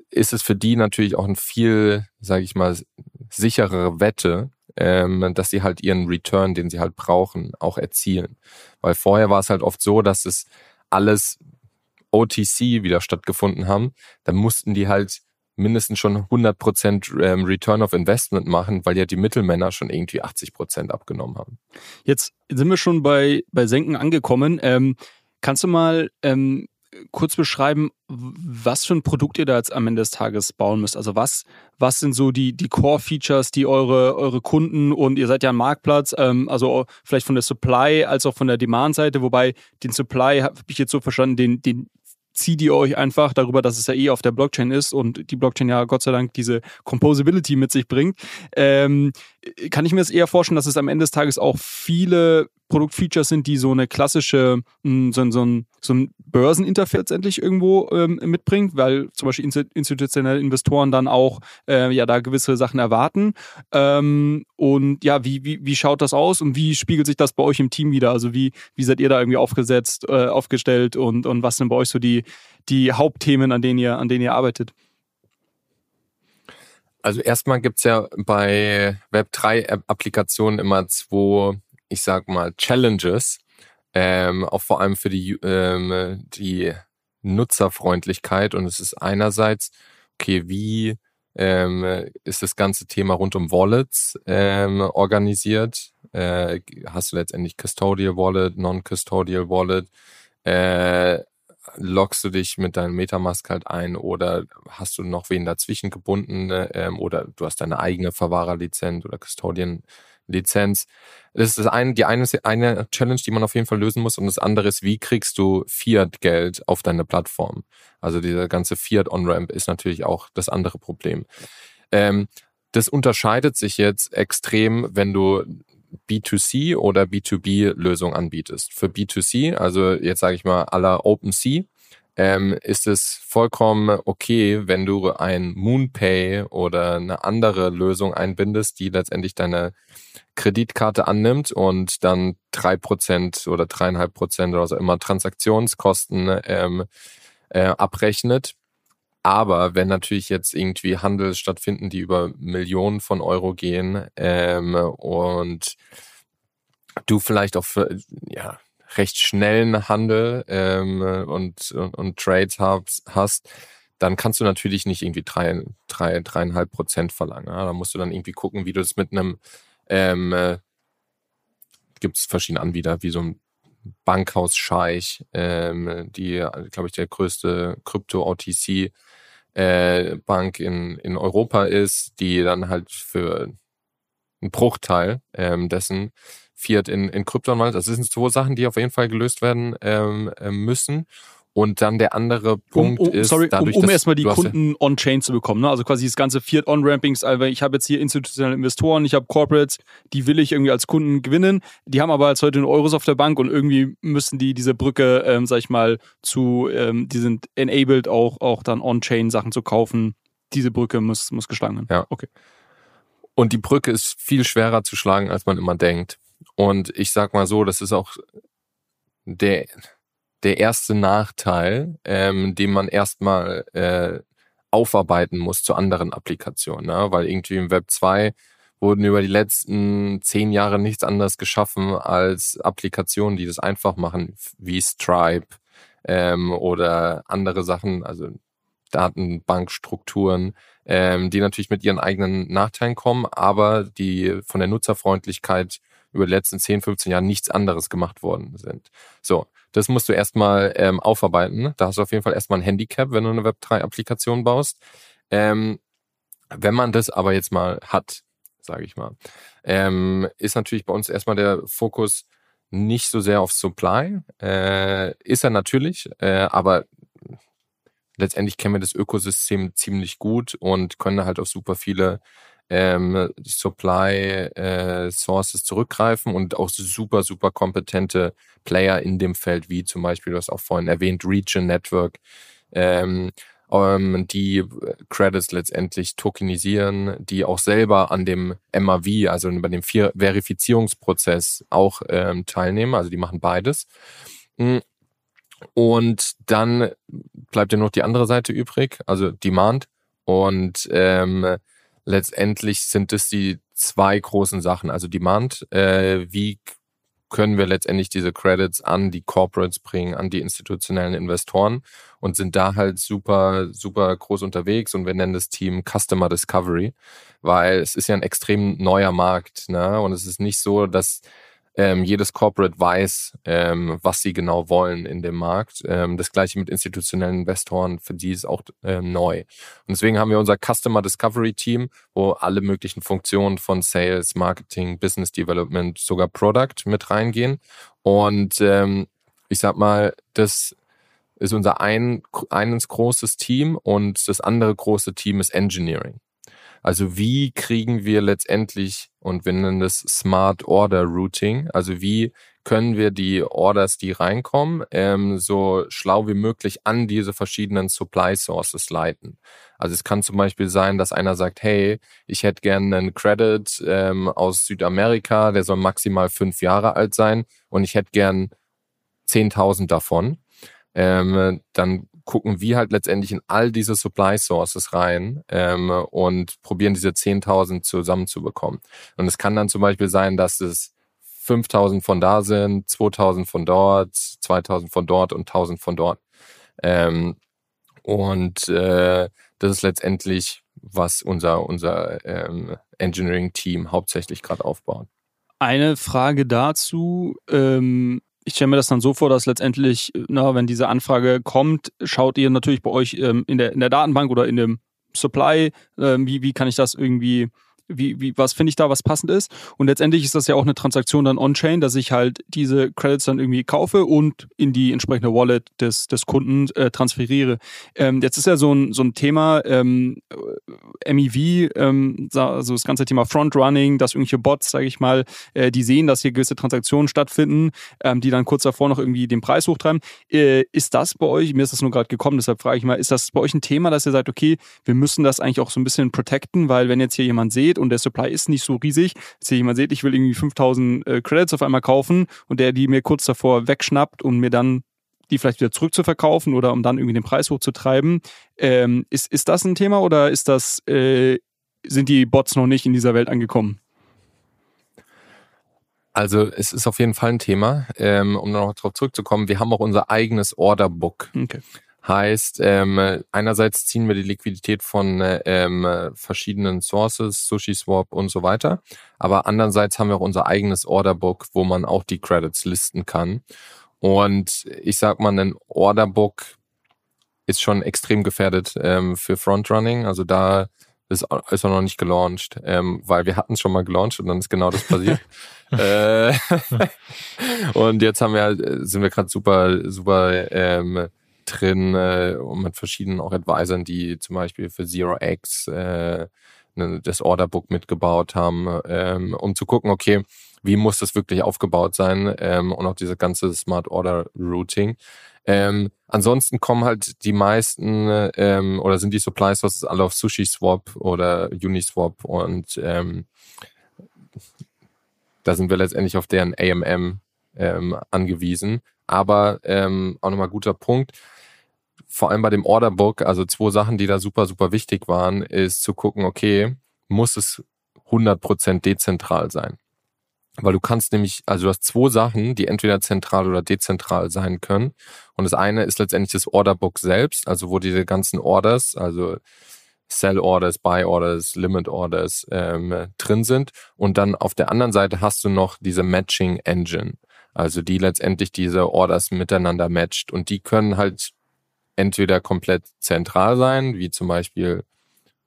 ist es für die natürlich auch ein viel, sage ich mal, sicherere Wette, ähm, dass sie halt ihren Return, den sie halt brauchen, auch erzielen. Weil vorher war es halt oft so, dass es alles OTC wieder stattgefunden haben. Da mussten die halt mindestens schon 100% ähm, Return of Investment machen, weil ja die Mittelmänner schon irgendwie 80% abgenommen haben. Jetzt sind wir schon bei, bei Senken angekommen. Ähm, kannst du mal ähm, kurz beschreiben, was für ein Produkt ihr da jetzt am Ende des Tages bauen müsst? Also was, was sind so die, die Core-Features, die eure, eure Kunden und ihr seid ja ein Marktplatz, ähm, also vielleicht von der Supply als auch von der Demand-Seite, wobei den Supply habe ich jetzt so verstanden, den, den zieht ihr euch einfach darüber, dass es ja eh auf der Blockchain ist und die Blockchain ja Gott sei Dank diese Composability mit sich bringt. Ähm, kann ich mir das eher vorstellen, dass es am Ende des Tages auch viele Produktfeatures sind, die so eine klassische, hm, so, so, ein, so ein Börseninterface letztendlich irgendwo ähm, mitbringt, weil zum Beispiel institutionelle Investoren dann auch äh, ja da gewisse Sachen erwarten. Ähm, und ja, wie, wie, wie schaut das aus und wie spiegelt sich das bei euch im Team wieder? Also wie, wie seid ihr da irgendwie aufgesetzt, äh, aufgestellt und, und was sind bei euch so die, die Hauptthemen, an denen ihr, an denen ihr arbeitet? Also erstmal gibt's ja bei Web3-Applikationen immer zwei ich sag mal, Challenges, ähm, auch vor allem für die, ähm, die Nutzerfreundlichkeit. Und es ist einerseits, okay, wie ähm, ist das ganze Thema rund um Wallets ähm, organisiert? Äh, hast du letztendlich Custodial Wallet, Non-Custodial Wallet? Äh, loggst du dich mit deinem Metamask halt ein oder hast du noch wen dazwischen gebunden ähm, oder du hast deine eigene Verwahrerlizenz oder Custodian Lizenz. Das ist das eine, die eine, eine Challenge, die man auf jeden Fall lösen muss. Und das andere ist, wie kriegst du Fiat-Geld auf deine Plattform? Also dieser ganze Fiat-On-Ramp ist natürlich auch das andere Problem. Ähm, das unterscheidet sich jetzt extrem, wenn du B2C oder B2B-Lösung anbietest. Für B2C, also jetzt sage ich mal aller OpenSea, ähm, ist es vollkommen okay, wenn du ein Moonpay oder eine andere Lösung einbindest, die letztendlich deine Kreditkarte annimmt und dann drei Prozent oder dreieinhalb Prozent oder so immer Transaktionskosten ähm, äh, abrechnet. Aber wenn natürlich jetzt irgendwie Handel stattfinden, die über Millionen von Euro gehen ähm, und du vielleicht auch für, ja, recht schnellen Handel ähm, und, und, und Trades hast, dann kannst du natürlich nicht irgendwie drei, drei, dreieinhalb Prozent verlangen. Ja? Da musst du dann irgendwie gucken, wie du das mit einem, ähm, äh, gibt es verschiedene Anbieter, wie so ein Bankhaus Scheich, ähm, die, glaube ich, der größte Krypto-OTC äh, Bank in, in Europa ist, die dann halt für einen Bruchteil ähm, dessen Fiat in, in Krypto anwandelt. Das sind zwei Sachen, die auf jeden Fall gelöst werden ähm, äh, müssen. Und dann der andere Punkt um, um, ist, sorry, dadurch, um, um erstmal die Kunden on-chain zu bekommen. Ne? Also quasi das ganze Fiat-On-Rampings. Also ich habe jetzt hier institutionelle Investoren, ich habe Corporates, die will ich irgendwie als Kunden gewinnen. Die haben aber jetzt heute in Euros auf der Bank und irgendwie müssen die diese Brücke, ähm, sag ich mal, zu, ähm, die sind enabled auch, auch dann on-chain Sachen zu kaufen. Diese Brücke muss, muss geschlagen werden. Ja. Okay. Und die Brücke ist viel schwerer zu schlagen, als man immer denkt. Und ich sag mal so, das ist auch der, der erste Nachteil, ähm, den man erstmal äh, aufarbeiten muss zu anderen Applikationen. Ne? Weil irgendwie im Web 2 wurden über die letzten zehn Jahre nichts anderes geschaffen als Applikationen, die das einfach machen, wie Stripe ähm, oder andere Sachen, also Datenbankstrukturen, ähm, die natürlich mit ihren eigenen Nachteilen kommen, aber die von der Nutzerfreundlichkeit über die letzten 10, 15 Jahre nichts anderes gemacht worden sind. So, das musst du erstmal ähm, aufarbeiten. Da hast du auf jeden Fall erstmal ein Handicap, wenn du eine Web3-Applikation baust. Ähm, wenn man das aber jetzt mal hat, sage ich mal, ähm, ist natürlich bei uns erstmal der Fokus nicht so sehr auf Supply. Äh, ist er natürlich, äh, aber letztendlich kennen wir das Ökosystem ziemlich gut und können halt auf super viele ähm, Supply äh, Sources zurückgreifen und auch super, super kompetente Player in dem Feld, wie zum Beispiel, du hast auch vorhin erwähnt, Region Network, ähm, ähm, die Credits letztendlich tokenisieren, die auch selber an dem MAV, also bei dem Verifizierungsprozess auch ähm, teilnehmen. Also die machen beides. Hm. Und dann bleibt ja noch die andere Seite übrig, also Demand. Und ähm, letztendlich sind es die zwei großen Sachen. Also Demand, äh, wie können wir letztendlich diese Credits an die Corporates bringen, an die institutionellen Investoren und sind da halt super, super groß unterwegs und wir nennen das Team Customer Discovery, weil es ist ja ein extrem neuer Markt, ne? Und es ist nicht so, dass ähm, jedes Corporate weiß, ähm, was sie genau wollen in dem Markt. Ähm, das gleiche mit institutionellen Investoren, für die ist auch ähm, neu. Und deswegen haben wir unser Customer Discovery Team, wo alle möglichen Funktionen von Sales, Marketing, Business Development, sogar Product mit reingehen. Und ähm, ich sag mal, das ist unser ein, eines großes Team und das andere große Team ist Engineering. Also wie kriegen wir letztendlich, und wir nennen das Smart Order Routing, also wie können wir die Orders, die reinkommen, ähm, so schlau wie möglich an diese verschiedenen Supply Sources leiten. Also es kann zum Beispiel sein, dass einer sagt, hey, ich hätte gerne einen Credit ähm, aus Südamerika, der soll maximal fünf Jahre alt sein und ich hätte gern 10.000 davon. Ähm, dann gucken wir halt letztendlich in all diese Supply Sources rein ähm, und probieren diese 10.000 zusammenzubekommen. Und es kann dann zum Beispiel sein, dass es 5.000 von da sind, 2.000 von dort, 2.000 von dort und 1.000 von dort. Ähm, und äh, das ist letztendlich, was unser, unser ähm, Engineering-Team hauptsächlich gerade aufbaut. Eine Frage dazu. Ähm, ich stelle mir das dann so vor, dass letztendlich, na, wenn diese Anfrage kommt, schaut ihr natürlich bei euch ähm, in, der, in der Datenbank oder in dem Supply, ähm, wie, wie kann ich das irgendwie wie, wie, was finde ich da, was passend ist. Und letztendlich ist das ja auch eine Transaktion dann on-chain, dass ich halt diese Credits dann irgendwie kaufe und in die entsprechende Wallet des, des Kunden äh, transferiere. Ähm, jetzt ist ja so ein, so ein Thema ähm, MEV, ähm, also das ganze Thema Frontrunning, dass irgendwelche Bots, sage ich mal, äh, die sehen, dass hier gewisse Transaktionen stattfinden, ähm, die dann kurz davor noch irgendwie den Preis hochtreiben. Äh, ist das bei euch, mir ist das nur gerade gekommen, deshalb frage ich mal, ist das bei euch ein Thema, dass ihr sagt, okay, wir müssen das eigentlich auch so ein bisschen protecten, weil wenn jetzt hier jemand seht, geht und der Supply ist nicht so riesig, dass hier jemand sieht, ich will irgendwie 5000 äh, Credits auf einmal kaufen und der die mir kurz davor wegschnappt und mir dann die vielleicht wieder zurückzuverkaufen oder um dann irgendwie den Preis hochzutreiben. Ähm, ist, ist das ein Thema oder ist das, äh, sind die Bots noch nicht in dieser Welt angekommen? Also es ist auf jeden Fall ein Thema. Ähm, um noch darauf zurückzukommen, wir haben auch unser eigenes Orderbook. Okay. Heißt, ähm, einerseits ziehen wir die Liquidität von ähm, verschiedenen Sources, SushiSwap und so weiter. Aber andererseits haben wir auch unser eigenes Orderbook, wo man auch die Credits listen kann. Und ich sag mal, ein Orderbook ist schon extrem gefährdet ähm, für Frontrunning. Also da ist, ist er noch nicht gelauncht, ähm, weil wir hatten es schon mal gelauncht und dann ist genau das passiert. (laughs) äh, (laughs) und jetzt haben wir, sind wir gerade super, super ähm, drin äh, und mit verschiedenen auch Advisern, die zum Beispiel für Zero X äh, ne, das Orderbook mitgebaut haben, ähm, um zu gucken, okay, wie muss das wirklich aufgebaut sein ähm, und auch diese ganze Smart Order Routing. Ähm, ansonsten kommen halt die meisten ähm, oder sind die Supply Sources alle auf Sushi Swap oder Uniswap und ähm, da sind wir letztendlich auf deren AMM ähm, angewiesen. Aber ähm, auch nochmal guter Punkt vor allem bei dem Orderbook, also zwei Sachen, die da super, super wichtig waren, ist zu gucken, okay, muss es 100% dezentral sein? Weil du kannst nämlich, also du hast zwei Sachen, die entweder zentral oder dezentral sein können. Und das eine ist letztendlich das Orderbook selbst, also wo diese ganzen Orders, also Sell Orders, Buy Orders, Limit Orders ähm, drin sind. Und dann auf der anderen Seite hast du noch diese Matching Engine, also die letztendlich diese Orders miteinander matcht. Und die können halt entweder komplett zentral sein, wie zum Beispiel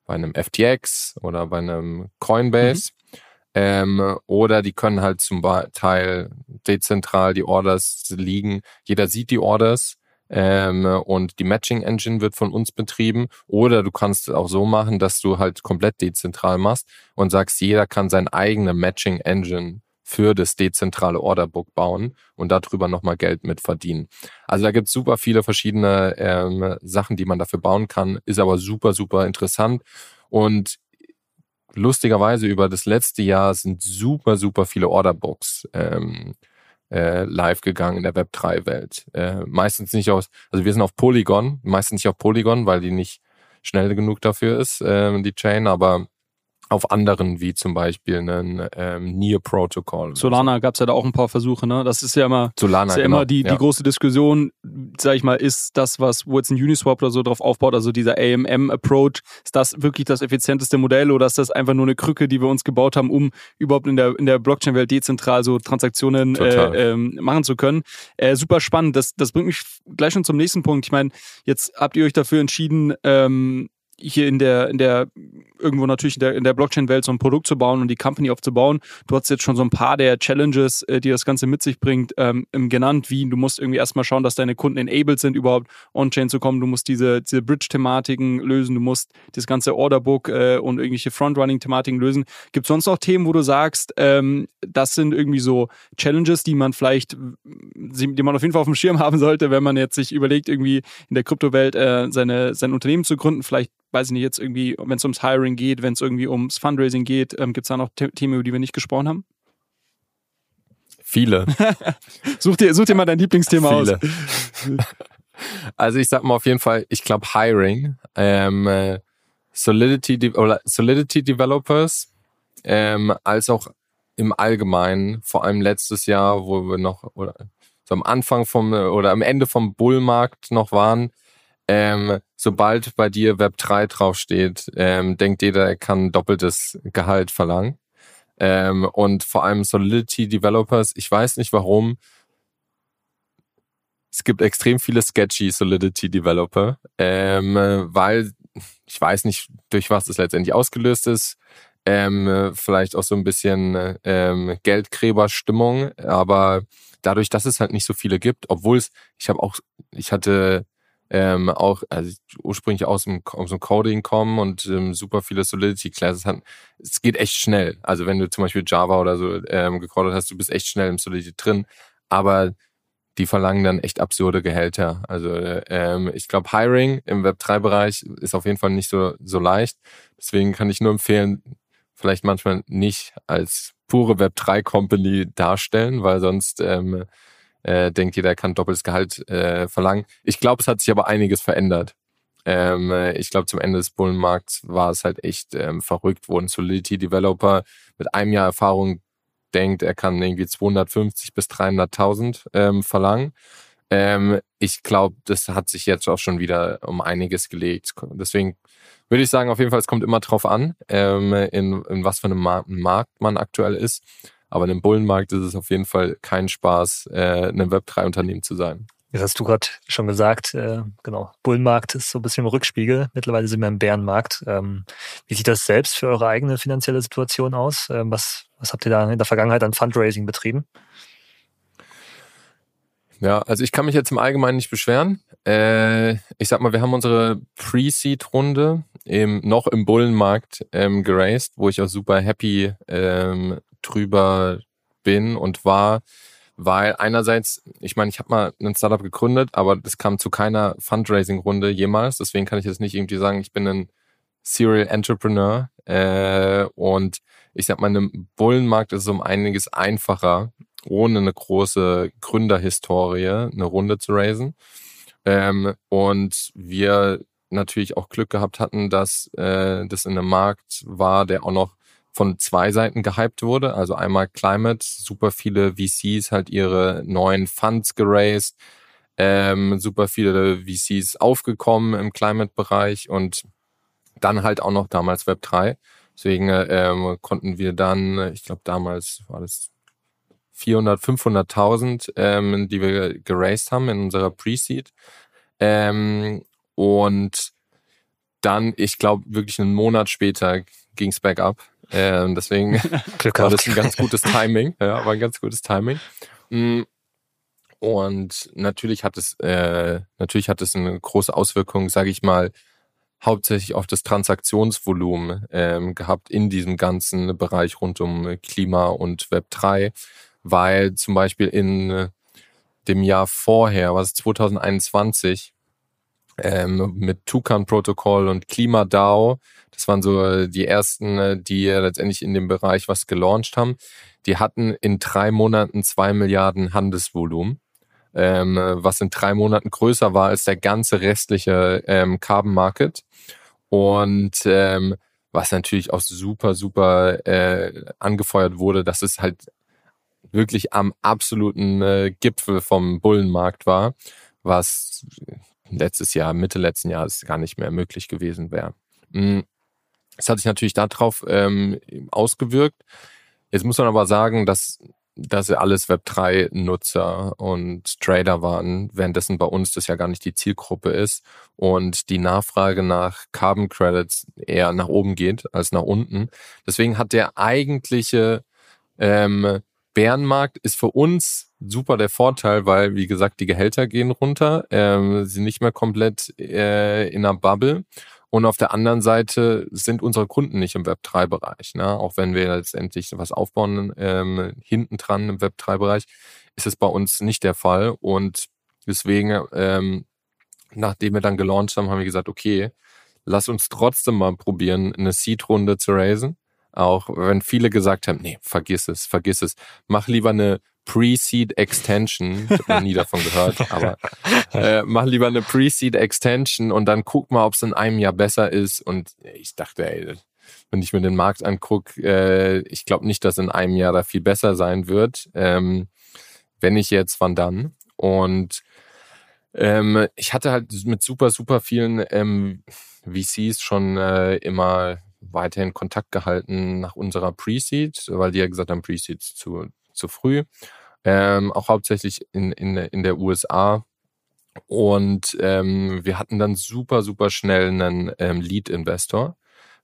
bei einem FTX oder bei einem Coinbase. Mhm. Ähm, oder die können halt zum Teil dezentral die Orders liegen. Jeder sieht die Orders ähm, und die Matching Engine wird von uns betrieben. Oder du kannst es auch so machen, dass du halt komplett dezentral machst und sagst, jeder kann seine eigene Matching Engine für das dezentrale Orderbook bauen und darüber nochmal Geld mit verdienen. Also da gibt es super viele verschiedene ähm, Sachen, die man dafür bauen kann, ist aber super, super interessant. Und lustigerweise über das letzte Jahr sind super, super viele Orderbooks ähm, äh, live gegangen in der Web3-Welt. Äh, meistens nicht aus, also wir sind auf Polygon, meistens nicht auf Polygon, weil die nicht schnell genug dafür ist, äh, die Chain, aber auf anderen, wie zum Beispiel einen ähm, Near Protocol. Solana so. gab es ja da auch ein paar Versuche, ne? Das ist ja immer, Solana, ist ja genau. immer die, ja. die große Diskussion, sag ich mal, ist das, was, wo jetzt ein Uniswap oder so drauf aufbaut, also dieser AMM-Approach, ist das wirklich das effizienteste Modell oder ist das einfach nur eine Krücke, die wir uns gebaut haben, um überhaupt in der, in der Blockchain-Welt dezentral so Transaktionen äh, ähm, machen zu können? Äh, super spannend. Das, das bringt mich gleich schon zum nächsten Punkt. Ich meine, jetzt habt ihr euch dafür entschieden, ähm, hier in der, in der, irgendwo natürlich in der, in der Blockchain-Welt so ein Produkt zu bauen und die Company aufzubauen. Du hast jetzt schon so ein paar der Challenges, äh, die das Ganze mit sich bringt, ähm, genannt, wie du musst irgendwie erstmal schauen, dass deine Kunden enabled sind, überhaupt on-chain zu kommen. Du musst diese, diese Bridge-Thematiken lösen, du musst das ganze Orderbook äh, und irgendwelche Frontrunning-Thematiken lösen. Gibt es sonst noch Themen, wo du sagst, ähm, das sind irgendwie so Challenges, die man vielleicht, die man auf jeden Fall auf dem Schirm haben sollte, wenn man jetzt sich überlegt, irgendwie in der Kryptowelt äh, seine, sein Unternehmen zu gründen, vielleicht weiß ich nicht, jetzt irgendwie, wenn es ums Hiring geht, wenn es irgendwie ums Fundraising geht, ähm, gibt es da noch Themen, über die wir nicht gesprochen haben? Viele. (laughs) such, dir, such dir mal dein Lieblingsthema Viele. aus. (laughs) Also ich sag mal auf jeden Fall, ich glaube Hiring, ähm, äh, Solidity, De oder Solidity Developers, ähm, als auch im Allgemeinen, vor allem letztes Jahr, wo wir noch oder so am Anfang vom oder am Ende vom Bullmarkt noch waren, ähm, sobald bei dir Web 3 draufsteht, ähm, denkt jeder, er kann doppeltes Gehalt verlangen. Ähm, und vor allem Solidity Developers, ich weiß nicht warum, es gibt extrem viele sketchy Solidity Developer, ähm, weil ich weiß nicht, durch was das letztendlich ausgelöst ist. Ähm, vielleicht auch so ein bisschen ähm, Geldgräberstimmung, aber dadurch, dass es halt nicht so viele gibt, obwohl es, ich habe auch, ich hatte ähm, auch also ursprünglich aus dem, aus dem Coding kommen und ähm, super viele Solidity Classes hatten. Es geht echt schnell. Also wenn du zum Beispiel Java oder so ähm, gecodet hast, du bist echt schnell im Solidity drin. Aber die verlangen dann echt absurde Gehälter. Also ähm, ich glaube, Hiring im Web3-Bereich ist auf jeden Fall nicht so, so leicht. Deswegen kann ich nur empfehlen, vielleicht manchmal nicht als pure Web3-Company darstellen, weil sonst ähm, äh, denkt jeder, kann doppeltes Gehalt äh, verlangen. Ich glaube, es hat sich aber einiges verändert. Ähm, ich glaube, zum Ende des Bullenmarkts war es halt echt ähm, verrückt, wo ein Solidity-Developer mit einem Jahr Erfahrung denkt, er kann irgendwie 250 bis 300.000 ähm, verlangen. Ähm, ich glaube, das hat sich jetzt auch schon wieder um einiges gelegt. Deswegen würde ich sagen, auf jeden Fall, es kommt immer drauf an, ähm, in, in was für einem Markt man aktuell ist. Aber in einem Bullenmarkt ist es auf jeden Fall kein Spaß, äh, ein Web3-Unternehmen zu sein. Das hast du gerade schon gesagt, äh, genau. Bullenmarkt ist so ein bisschen im Rückspiegel. Mittlerweile sind wir im Bärenmarkt. Ähm, wie sieht das selbst für eure eigene finanzielle Situation aus? Ähm, was, was habt ihr da in der Vergangenheit an Fundraising betrieben? Ja, also ich kann mich jetzt im Allgemeinen nicht beschweren. Äh, ich sag mal, wir haben unsere Pre-Seed-Runde im, noch im Bullenmarkt ähm, geraced, wo ich auch super happy ähm, drüber bin und war, weil einerseits, ich meine, ich habe mal ein Startup gegründet, aber das kam zu keiner Fundraising-Runde jemals, deswegen kann ich jetzt nicht irgendwie sagen, ich bin ein Serial Entrepreneur äh, und ich sag mal, in einem Bullenmarkt ist es um einiges einfacher, ohne eine große Gründerhistorie eine Runde zu raisen. Ähm, und wir natürlich auch Glück gehabt hatten, dass äh, das in einem Markt war, der auch noch von zwei Seiten gehypt wurde. Also einmal Climate, super viele VCs halt ihre neuen Funds geraced, ähm, super viele VCs aufgekommen im Climate-Bereich und dann halt auch noch damals Web 3. Deswegen ähm, konnten wir dann, ich glaube damals war das 400, 500.000, ähm, die wir geraced haben in unserer Pre-Seed. Ähm, und dann, ich glaube, wirklich einen Monat später ging es back up. Ähm, deswegen (laughs) Glück war das ein ganz gutes Timing. Ja, war ein ganz gutes Timing. Mm. Und natürlich hat es, äh, natürlich hat es eine große Auswirkung, sage ich mal, hauptsächlich auf das Transaktionsvolumen ähm, gehabt in diesem ganzen Bereich rund um Klima und Web 3, weil zum Beispiel in dem Jahr vorher, was 2021, ähm, mit Tucan-Protokoll und KlimaDAO, das waren so die ersten, die letztendlich in dem Bereich was gelauncht haben, die hatten in drei Monaten zwei Milliarden Handelsvolumen. Ähm, was in drei Monaten größer war als der ganze restliche ähm, Carbon Market. Und ähm, was natürlich auch super, super äh, angefeuert wurde, dass es halt wirklich am absoluten äh, Gipfel vom Bullenmarkt war, was letztes Jahr, Mitte letzten Jahres gar nicht mehr möglich gewesen wäre. Mm. Das hat sich natürlich darauf ähm, ausgewirkt. Jetzt muss man aber sagen, dass sie alles Web3-Nutzer und Trader waren, währenddessen bei uns das ja gar nicht die Zielgruppe ist und die Nachfrage nach Carbon Credits eher nach oben geht als nach unten. Deswegen hat der eigentliche ähm, Bärenmarkt ist für uns super der Vorteil, weil, wie gesagt, die Gehälter gehen runter, ähm, sie nicht mehr komplett äh, in einer Bubble und auf der anderen Seite sind unsere Kunden nicht im Web3-Bereich. Ne? Auch wenn wir letztendlich was aufbauen ähm, hinten dran im Web3-Bereich, ist es bei uns nicht der Fall. Und deswegen, ähm, nachdem wir dann gelauncht haben, haben wir gesagt, okay, lass uns trotzdem mal probieren, eine Seed-Runde zu raisen. Auch wenn viele gesagt haben, nee, vergiss es, vergiss es. Mach lieber eine Pre-Seed Extension. Ich habe noch nie davon gehört, (laughs) aber äh, mach lieber eine Pre-Seed Extension und dann guck mal, ob es in einem Jahr besser ist. Und ich dachte, ey, wenn ich mir den Markt angucke, äh, ich glaube nicht, dass in einem Jahr da viel besser sein wird. Ähm, wenn nicht jetzt, wann dann? Und ähm, ich hatte halt mit super, super vielen ähm, VCs schon äh, immer weiterhin Kontakt gehalten nach unserer Pre-Seed, weil die ja gesagt haben, Pre-Seed zu, zu früh ähm, auch hauptsächlich in, in, in der USA. Und ähm, wir hatten dann super, super schnell einen ähm, Lead-Investor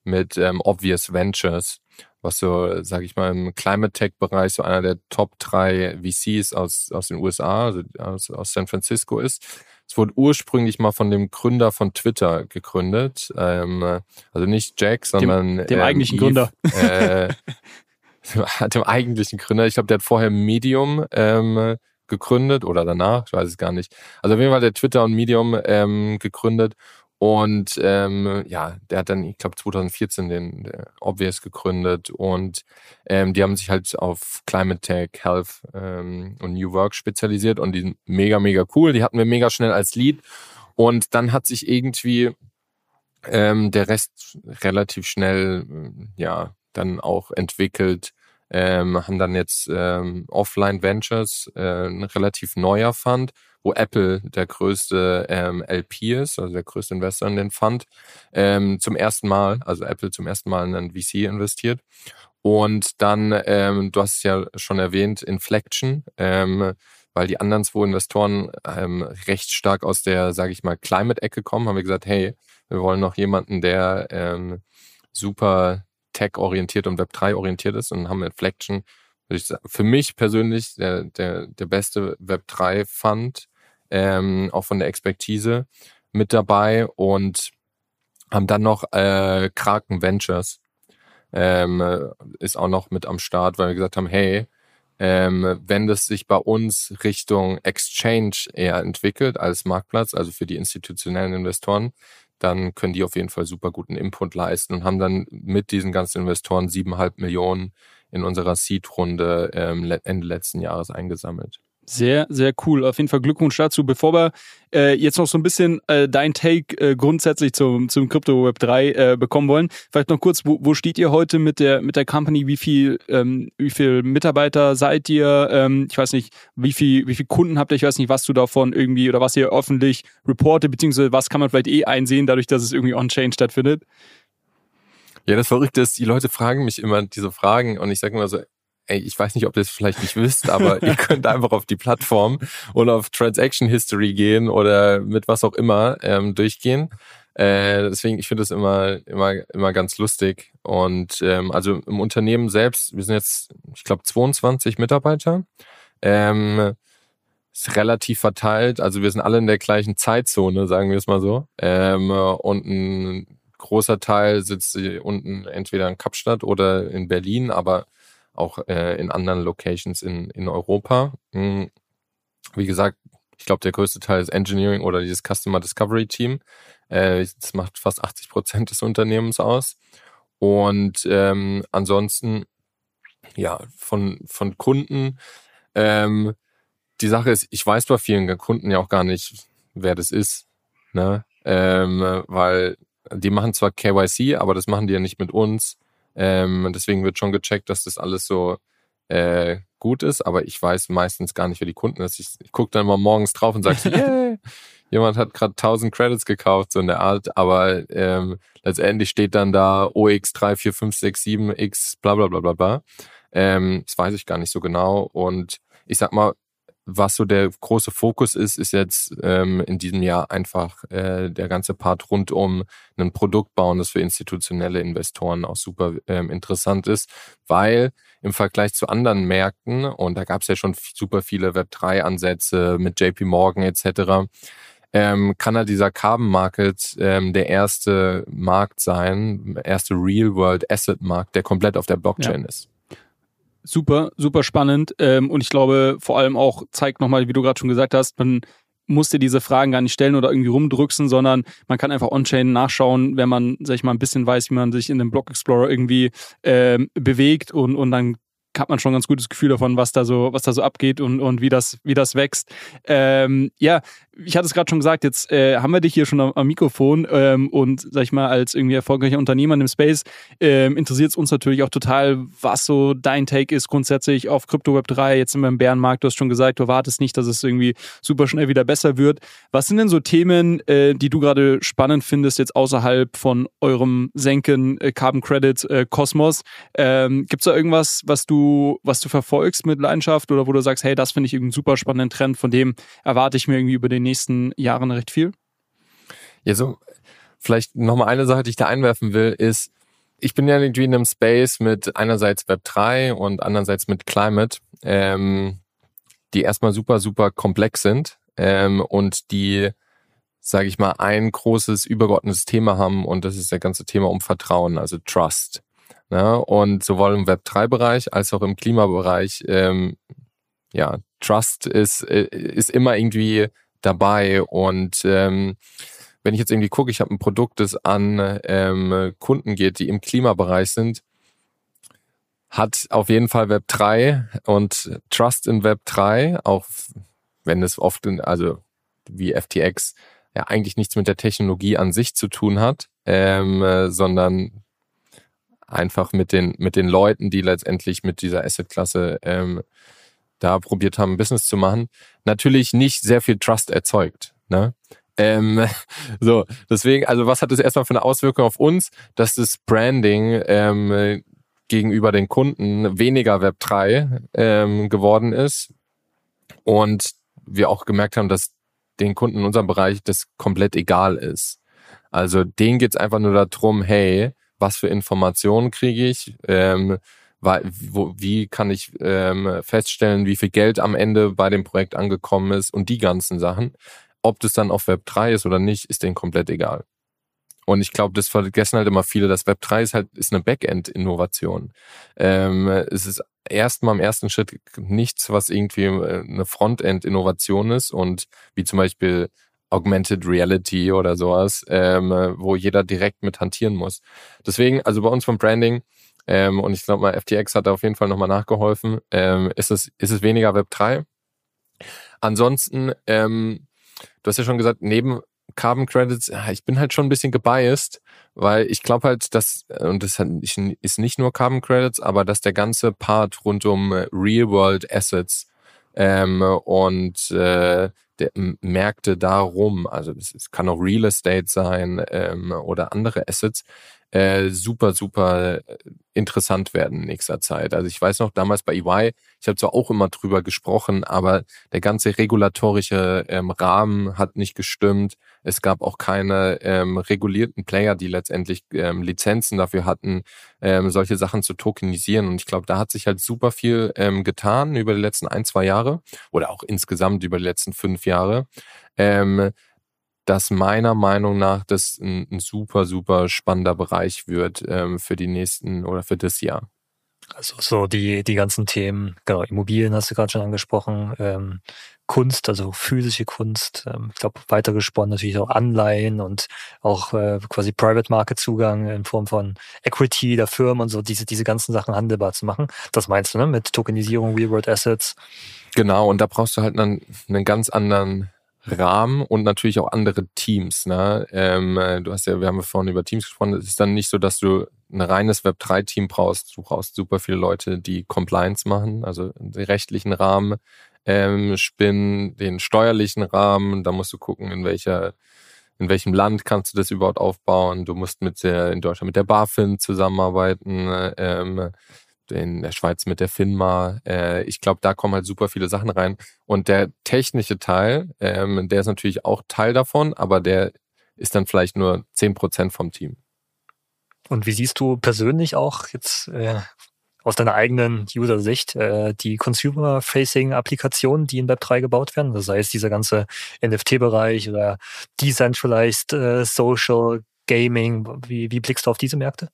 mit ähm, Obvious Ventures, was so, sage ich mal, im Climate Tech-Bereich so einer der Top drei VCs aus, aus den USA, also aus, aus San Francisco ist. Es wurde ursprünglich mal von dem Gründer von Twitter gegründet. Ähm, also nicht Jack, sondern dem, dem ähm, eigentlichen Eve, Gründer. Äh, (laughs) dem eigentlichen Gründer. Ich glaube, der hat vorher Medium ähm, gegründet oder danach, ich weiß es gar nicht. Also auf jeden Fall der Twitter und Medium ähm, gegründet. Und ähm, ja, der hat dann, ich glaube, 2014 den Obvious gegründet und ähm, die haben sich halt auf Climate Tech, Health ähm, und New Work spezialisiert und die sind mega, mega cool. Die hatten wir mega schnell als Lead. Und dann hat sich irgendwie ähm, der Rest relativ schnell ja dann auch entwickelt, ähm, haben dann jetzt ähm, Offline Ventures, äh, ein relativ neuer Fund, wo Apple der größte ähm, LP ist, also der größte Investor in den Fund, ähm, zum ersten Mal, also Apple zum ersten Mal in einen VC investiert. Und dann, ähm, du hast es ja schon erwähnt, Inflection, ähm, weil die anderen zwei Investoren ähm, recht stark aus der, sage ich mal, Climate-Ecke kommen, haben wir gesagt, hey, wir wollen noch jemanden, der ähm, super Tech-orientiert und Web3-orientiert ist und haben Inflection, für mich persönlich der, der, der beste Web3-Fund, ähm, auch von der Expertise mit dabei und haben dann noch äh, Kraken Ventures, ähm, ist auch noch mit am Start, weil wir gesagt haben, hey, ähm, wenn das sich bei uns Richtung Exchange eher entwickelt als Marktplatz, also für die institutionellen Investoren, dann können die auf jeden Fall super guten Input leisten und haben dann mit diesen ganzen Investoren siebeneinhalb Millionen in unserer Seed-Runde ähm, Ende letzten Jahres eingesammelt. Sehr, sehr cool. Auf jeden Fall Glückwunsch dazu. Bevor wir äh, jetzt noch so ein bisschen äh, dein Take äh, grundsätzlich zum, zum Crypto Web 3 äh, bekommen wollen, vielleicht noch kurz, wo, wo steht ihr heute mit der, mit der Company? Wie viel, ähm, wie viel Mitarbeiter seid ihr? Ähm, ich weiß nicht, wie viel, wie viel Kunden habt ihr? Ich weiß nicht, was du davon irgendwie oder was ihr öffentlich reportet, beziehungsweise was kann man vielleicht eh einsehen, dadurch, dass es irgendwie on-chain stattfindet? Ja, das Verrückte ist, die Leute fragen mich immer diese Fragen und ich sage immer so, ey, ich weiß nicht, ob ihr es vielleicht nicht wisst, aber (laughs) ihr könnt einfach auf die Plattform und auf Transaction History gehen oder mit was auch immer ähm, durchgehen. Äh, deswegen, ich finde es immer, immer, immer ganz lustig. Und ähm, also im Unternehmen selbst, wir sind jetzt, ich glaube, 22 Mitarbeiter. Ähm, ist relativ verteilt. Also wir sind alle in der gleichen Zeitzone, sagen wir es mal so. Ähm, und ein großer Teil sitzt unten entweder in Kapstadt oder in Berlin, aber auch äh, in anderen Locations in, in Europa. Hm. Wie gesagt, ich glaube, der größte Teil ist Engineering oder dieses Customer Discovery Team. Äh, das macht fast 80 Prozent des Unternehmens aus. Und ähm, ansonsten, ja, von, von Kunden, ähm, die Sache ist, ich weiß bei vielen Kunden ja auch gar nicht, wer das ist. Ne? Ähm, weil die machen zwar KYC, aber das machen die ja nicht mit uns. Ähm, deswegen wird schon gecheckt, dass das alles so äh, gut ist, aber ich weiß meistens gar nicht, wer die Kunden ist. Ich, ich gucke dann mal morgens drauf und sage, (laughs) yeah, jemand hat gerade 1000 Credits gekauft, so in der Art, aber ähm, letztendlich steht dann da OX 34567X bla bla bla bla bla. Ähm, das weiß ich gar nicht so genau. Und ich sag mal, was so der große Fokus ist, ist jetzt ähm, in diesem Jahr einfach äh, der ganze Part rund um ein Produkt bauen, das für institutionelle Investoren auch super ähm, interessant ist, weil im Vergleich zu anderen Märkten, und da gab es ja schon super viele Web3-Ansätze mit JP Morgan etc., ähm, kann halt dieser Carbon Market ähm, der erste Markt sein, erste Real-World-Asset-Markt, der komplett auf der Blockchain ja. ist super, super spannend. Ähm, und ich glaube, vor allem auch zeigt nochmal, wie du gerade schon gesagt hast, man muss dir diese Fragen gar nicht stellen oder irgendwie rumdrücken, sondern man kann einfach on-chain nachschauen, wenn man, sag ich mal, ein bisschen weiß, wie man sich in dem Block Explorer irgendwie ähm, bewegt und, und dann hat man schon ein ganz gutes Gefühl davon, was da so, was da so abgeht und, und wie das, wie das wächst. Ähm, ja, ich hatte es gerade schon gesagt, jetzt äh, haben wir dich hier schon am, am Mikrofon ähm, und sag ich mal, als irgendwie erfolgreicher Unternehmer im Space ähm, interessiert es uns natürlich auch total, was so dein Take ist grundsätzlich auf Crypto Web 3. Jetzt sind wir im Bärenmarkt, du hast schon gesagt, du erwartest nicht, dass es irgendwie super schnell wieder besser wird. Was sind denn so Themen, äh, die du gerade spannend findest, jetzt außerhalb von eurem Senken äh, Carbon Credit äh, Kosmos? Ähm, Gibt es da irgendwas, was du, was du verfolgst mit Leidenschaft oder wo du sagst, hey, das finde ich irgendwie einen super spannenden Trend, von dem erwarte ich mir irgendwie über den nächsten Jahren recht viel? Ja, so vielleicht nochmal eine Sache, die ich da einwerfen will, ist, ich bin ja irgendwie in einem Space mit einerseits Web3 und andererseits mit Climate, ähm, die erstmal super, super komplex sind ähm, und die, sage ich mal, ein großes übergeordnetes Thema haben und das ist das ganze Thema um Vertrauen, also Trust. Ne? und sowohl im Web3-Bereich als auch im Klimabereich, ähm, ja, Trust ist, äh, ist immer irgendwie dabei. Und ähm, wenn ich jetzt irgendwie gucke, ich habe ein Produkt, das an ähm, Kunden geht, die im Klimabereich sind, hat auf jeden Fall Web 3 und Trust in Web 3, auch wenn es oft, in, also wie FTX, ja eigentlich nichts mit der Technologie an sich zu tun hat, ähm, äh, sondern einfach mit den, mit den Leuten, die letztendlich mit dieser Assetklasse ähm, da probiert haben, Business zu machen, natürlich nicht sehr viel Trust erzeugt. Ne? Ähm, (laughs) so, deswegen, also was hat das erstmal für eine Auswirkung auf uns, dass das Branding ähm, gegenüber den Kunden weniger Web 3 ähm, geworden ist und wir auch gemerkt haben, dass den Kunden in unserem Bereich das komplett egal ist. Also denen geht's einfach nur darum, hey, was für Informationen kriege ich? Ähm, wo, wie kann ich ähm, feststellen, wie viel Geld am Ende bei dem Projekt angekommen ist und die ganzen Sachen. Ob das dann auf Web 3 ist oder nicht, ist denen komplett egal. Und ich glaube, das vergessen halt immer viele, dass Web 3 ist halt ist eine Backend-Innovation. Ähm, es ist erstmal im ersten Schritt nichts, was irgendwie äh, eine Frontend-Innovation ist und wie zum Beispiel Augmented Reality oder sowas, ähm, wo jeder direkt mit hantieren muss. Deswegen, also bei uns vom Branding, ähm, und ich glaube mal, FTX hat da auf jeden Fall nochmal nachgeholfen. Ähm, ist, es, ist es weniger Web 3? Ansonsten, ähm, du hast ja schon gesagt, neben Carbon Credits, ich bin halt schon ein bisschen gebiased, weil ich glaube halt, dass, und das ist nicht nur Carbon Credits, aber dass der ganze Part rund um Real World Assets ähm, und äh, der, Märkte darum, also es kann auch Real Estate sein ähm, oder andere Assets, äh, super, super äh, interessant werden in nächster Zeit. Also ich weiß noch, damals bei EY, ich habe zwar auch immer drüber gesprochen, aber der ganze regulatorische ähm, Rahmen hat nicht gestimmt. Es gab auch keine ähm, regulierten Player, die letztendlich ähm, Lizenzen dafür hatten, ähm, solche Sachen zu tokenisieren. Und ich glaube, da hat sich halt super viel ähm, getan über die letzten ein, zwei Jahre oder auch insgesamt über die letzten fünf Jahre. Ähm, dass meiner Meinung nach das ein, ein super, super spannender Bereich wird ähm, für die nächsten oder für das Jahr. Also so die, die ganzen Themen, genau, Immobilien hast du gerade schon angesprochen, ähm, Kunst, also physische Kunst, ähm, ich glaube weitergesponnen natürlich auch Anleihen und auch äh, quasi Private Market Zugang in Form von Equity der Firmen und so diese, diese ganzen Sachen handelbar zu machen. Das meinst du, ne? Mit Tokenisierung, Real World Assets. Genau, und da brauchst du halt einen, einen ganz anderen Rahmen und natürlich auch andere Teams. Ne? Ähm, äh, du hast ja, wir haben ja vorhin über Teams gesprochen. Es ist dann nicht so, dass du ein reines Web3-Team brauchst. Du brauchst super viele Leute, die Compliance machen, also den rechtlichen Rahmen ähm, spinnen, den steuerlichen Rahmen. Da musst du gucken, in welcher in welchem Land kannst du das überhaupt aufbauen? Du musst mit der, in Deutschland mit der BaFin zusammenarbeiten. Ähm, in der Schweiz mit der FINMA. Äh, ich glaube, da kommen halt super viele Sachen rein. Und der technische Teil, ähm, der ist natürlich auch Teil davon, aber der ist dann vielleicht nur zehn Prozent vom Team. Und wie siehst du persönlich auch jetzt äh, aus deiner eigenen User-Sicht äh, die Consumer-Facing-Applikationen, die in Web3 gebaut werden? Das heißt, dieser ganze NFT-Bereich oder Decentralized äh, Social Gaming. Wie, wie blickst du auf diese Märkte?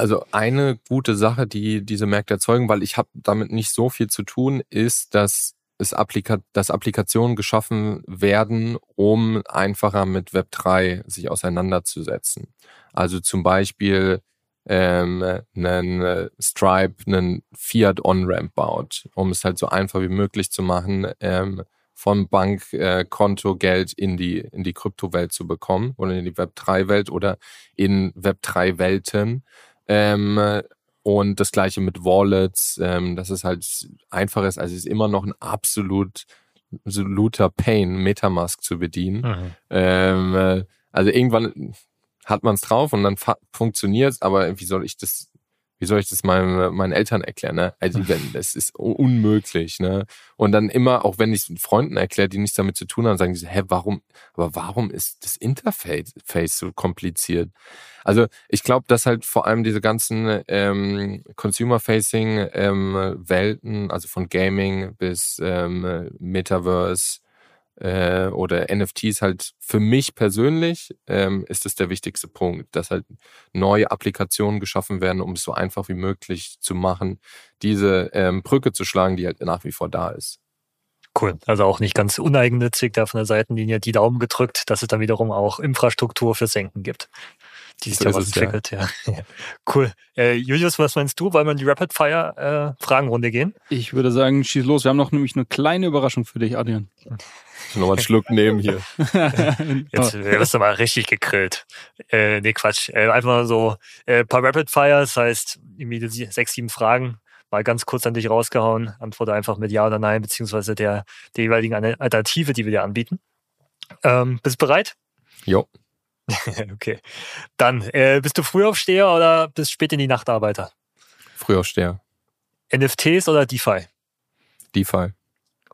Also eine gute Sache, die diese Märkte erzeugen, weil ich habe damit nicht so viel zu tun, ist, dass es Applika dass Applikationen geschaffen werden, um einfacher mit Web3 sich auseinanderzusetzen. Also zum Beispiel ähm, einen äh, Stripe einen Fiat On-Ramp baut, um es halt so einfach wie möglich zu machen, ähm, vom Bankkonto äh, Geld in die, in die Kryptowelt zu bekommen oder in die Web3-Welt oder in Web3-Welten. Ähm, und das gleiche mit Wallets, ähm, dass es halt einfach ist. Also es ist immer noch ein absolut absoluter Pain, Metamask zu bedienen. Mhm. Ähm, äh, also irgendwann hat man es drauf und dann funktioniert es, aber wie soll ich das wie soll ich das meinen, meinen Eltern erklären? Ne? Also wenn, das ist unmöglich. Ne? Und dann immer, auch wenn ich es Freunden erkläre, die nichts damit zu tun haben, sagen die so, hä, warum, aber warum ist das Interface so kompliziert? Also ich glaube, dass halt vor allem diese ganzen ähm, Consumer-Facing ähm, also von Gaming bis ähm, Metaverse, äh, oder NFTs halt für mich persönlich ähm, ist es der wichtigste Punkt, dass halt neue Applikationen geschaffen werden, um es so einfach wie möglich zu machen, diese ähm, Brücke zu schlagen, die halt nach wie vor da ist. Cool. Also auch nicht ganz uneigennützig da von der Seitenlinie die Daumen gedrückt, dass es dann wiederum auch Infrastruktur für Senken gibt die sich so da was entwickelt. Ja. (laughs) ja. Cool. Äh, Julius, was meinst du? Wollen wir in die Rapid Fire äh, Fragenrunde gehen? Ich würde sagen, schieß los. Wir haben noch nämlich eine kleine Überraschung für dich, Adrian. Noch mal einen Schluck nehmen hier. (laughs) Jetzt wirst du mal richtig gegrillt. Äh, nee, Quatsch. Äh, einfach so äh, paar Rapid Fire, das heißt irgendwie sechs, sieben Fragen mal ganz kurz an dich rausgehauen. Antworte einfach mit Ja oder Nein, beziehungsweise der, der jeweiligen Alternative, die wir dir anbieten. Ähm, bist du bereit? Jo. (laughs) okay. Dann, äh, bist du Frühaufsteher oder bist spät in die Nachtarbeiter? Frühaufsteher. NFTs oder DeFi? DeFi.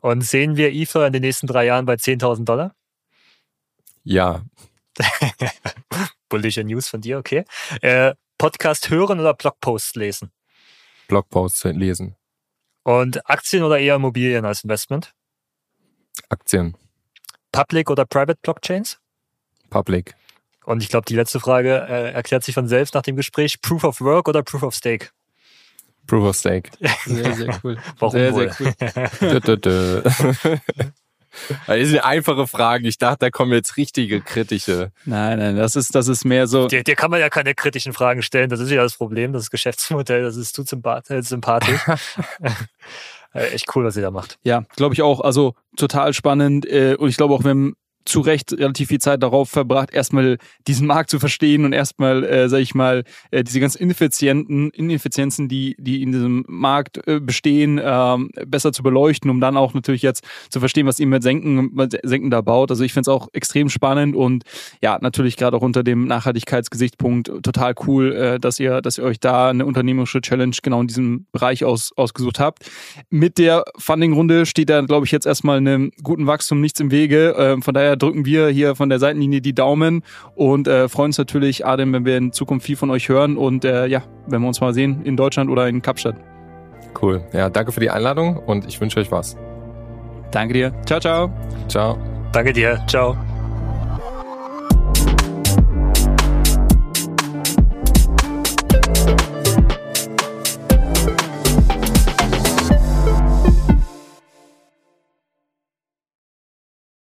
Und sehen wir Ether in den nächsten drei Jahren bei 10.000 Dollar? Ja. (laughs) Bullische News von dir, okay. Äh, Podcast hören oder Blogposts lesen? Blogposts lesen. Und Aktien oder eher Immobilien als Investment? Aktien. Public oder Private Blockchains? Public. Und ich glaube, die letzte Frage äh, erklärt sich von selbst nach dem Gespräch. Proof of Work oder Proof of Stake? Proof of Stake. Sehr, sehr cool. (laughs) Warum sehr, wohl? sehr cool. (laughs) (laughs) (laughs) Das sind einfache Fragen. Ich dachte, da kommen jetzt richtige kritische. Nein, nein, das ist, das ist mehr so. Dir, dir kann man ja keine kritischen Fragen stellen. Das ist ja das Problem. Das Geschäftsmodell, das ist zu äh, sympathisch. (laughs) Äh, echt cool, was ihr da macht. Ja, glaube ich auch. Also total spannend. Äh, und ich glaube auch, wenn zu Recht relativ viel Zeit darauf verbracht, erstmal diesen Markt zu verstehen und erstmal, äh, sag ich mal, äh, diese ganz ineffizienten Ineffizienzen, die, die in diesem Markt äh, bestehen, ähm, besser zu beleuchten, um dann auch natürlich jetzt zu verstehen, was ihr mit Senken, Senken da baut. Also ich finde es auch extrem spannend und ja, natürlich gerade auch unter dem Nachhaltigkeitsgesichtspunkt total cool, äh, dass ihr, dass ihr euch da eine unternehmerische Challenge genau in diesem Bereich aus, ausgesucht habt. Mit der Funding-Runde steht da, glaube ich, jetzt erstmal einem guten Wachstum nichts im Wege. Äh, von daher drücken wir hier von der Seitenlinie die Daumen und äh, freuen uns natürlich, Adem, wenn wir in Zukunft viel von euch hören und äh, ja, wenn wir uns mal sehen in Deutschland oder in Kapstadt. Cool. Ja, danke für die Einladung und ich wünsche euch was. Danke dir. Ciao, ciao. Ciao. Danke dir. Ciao.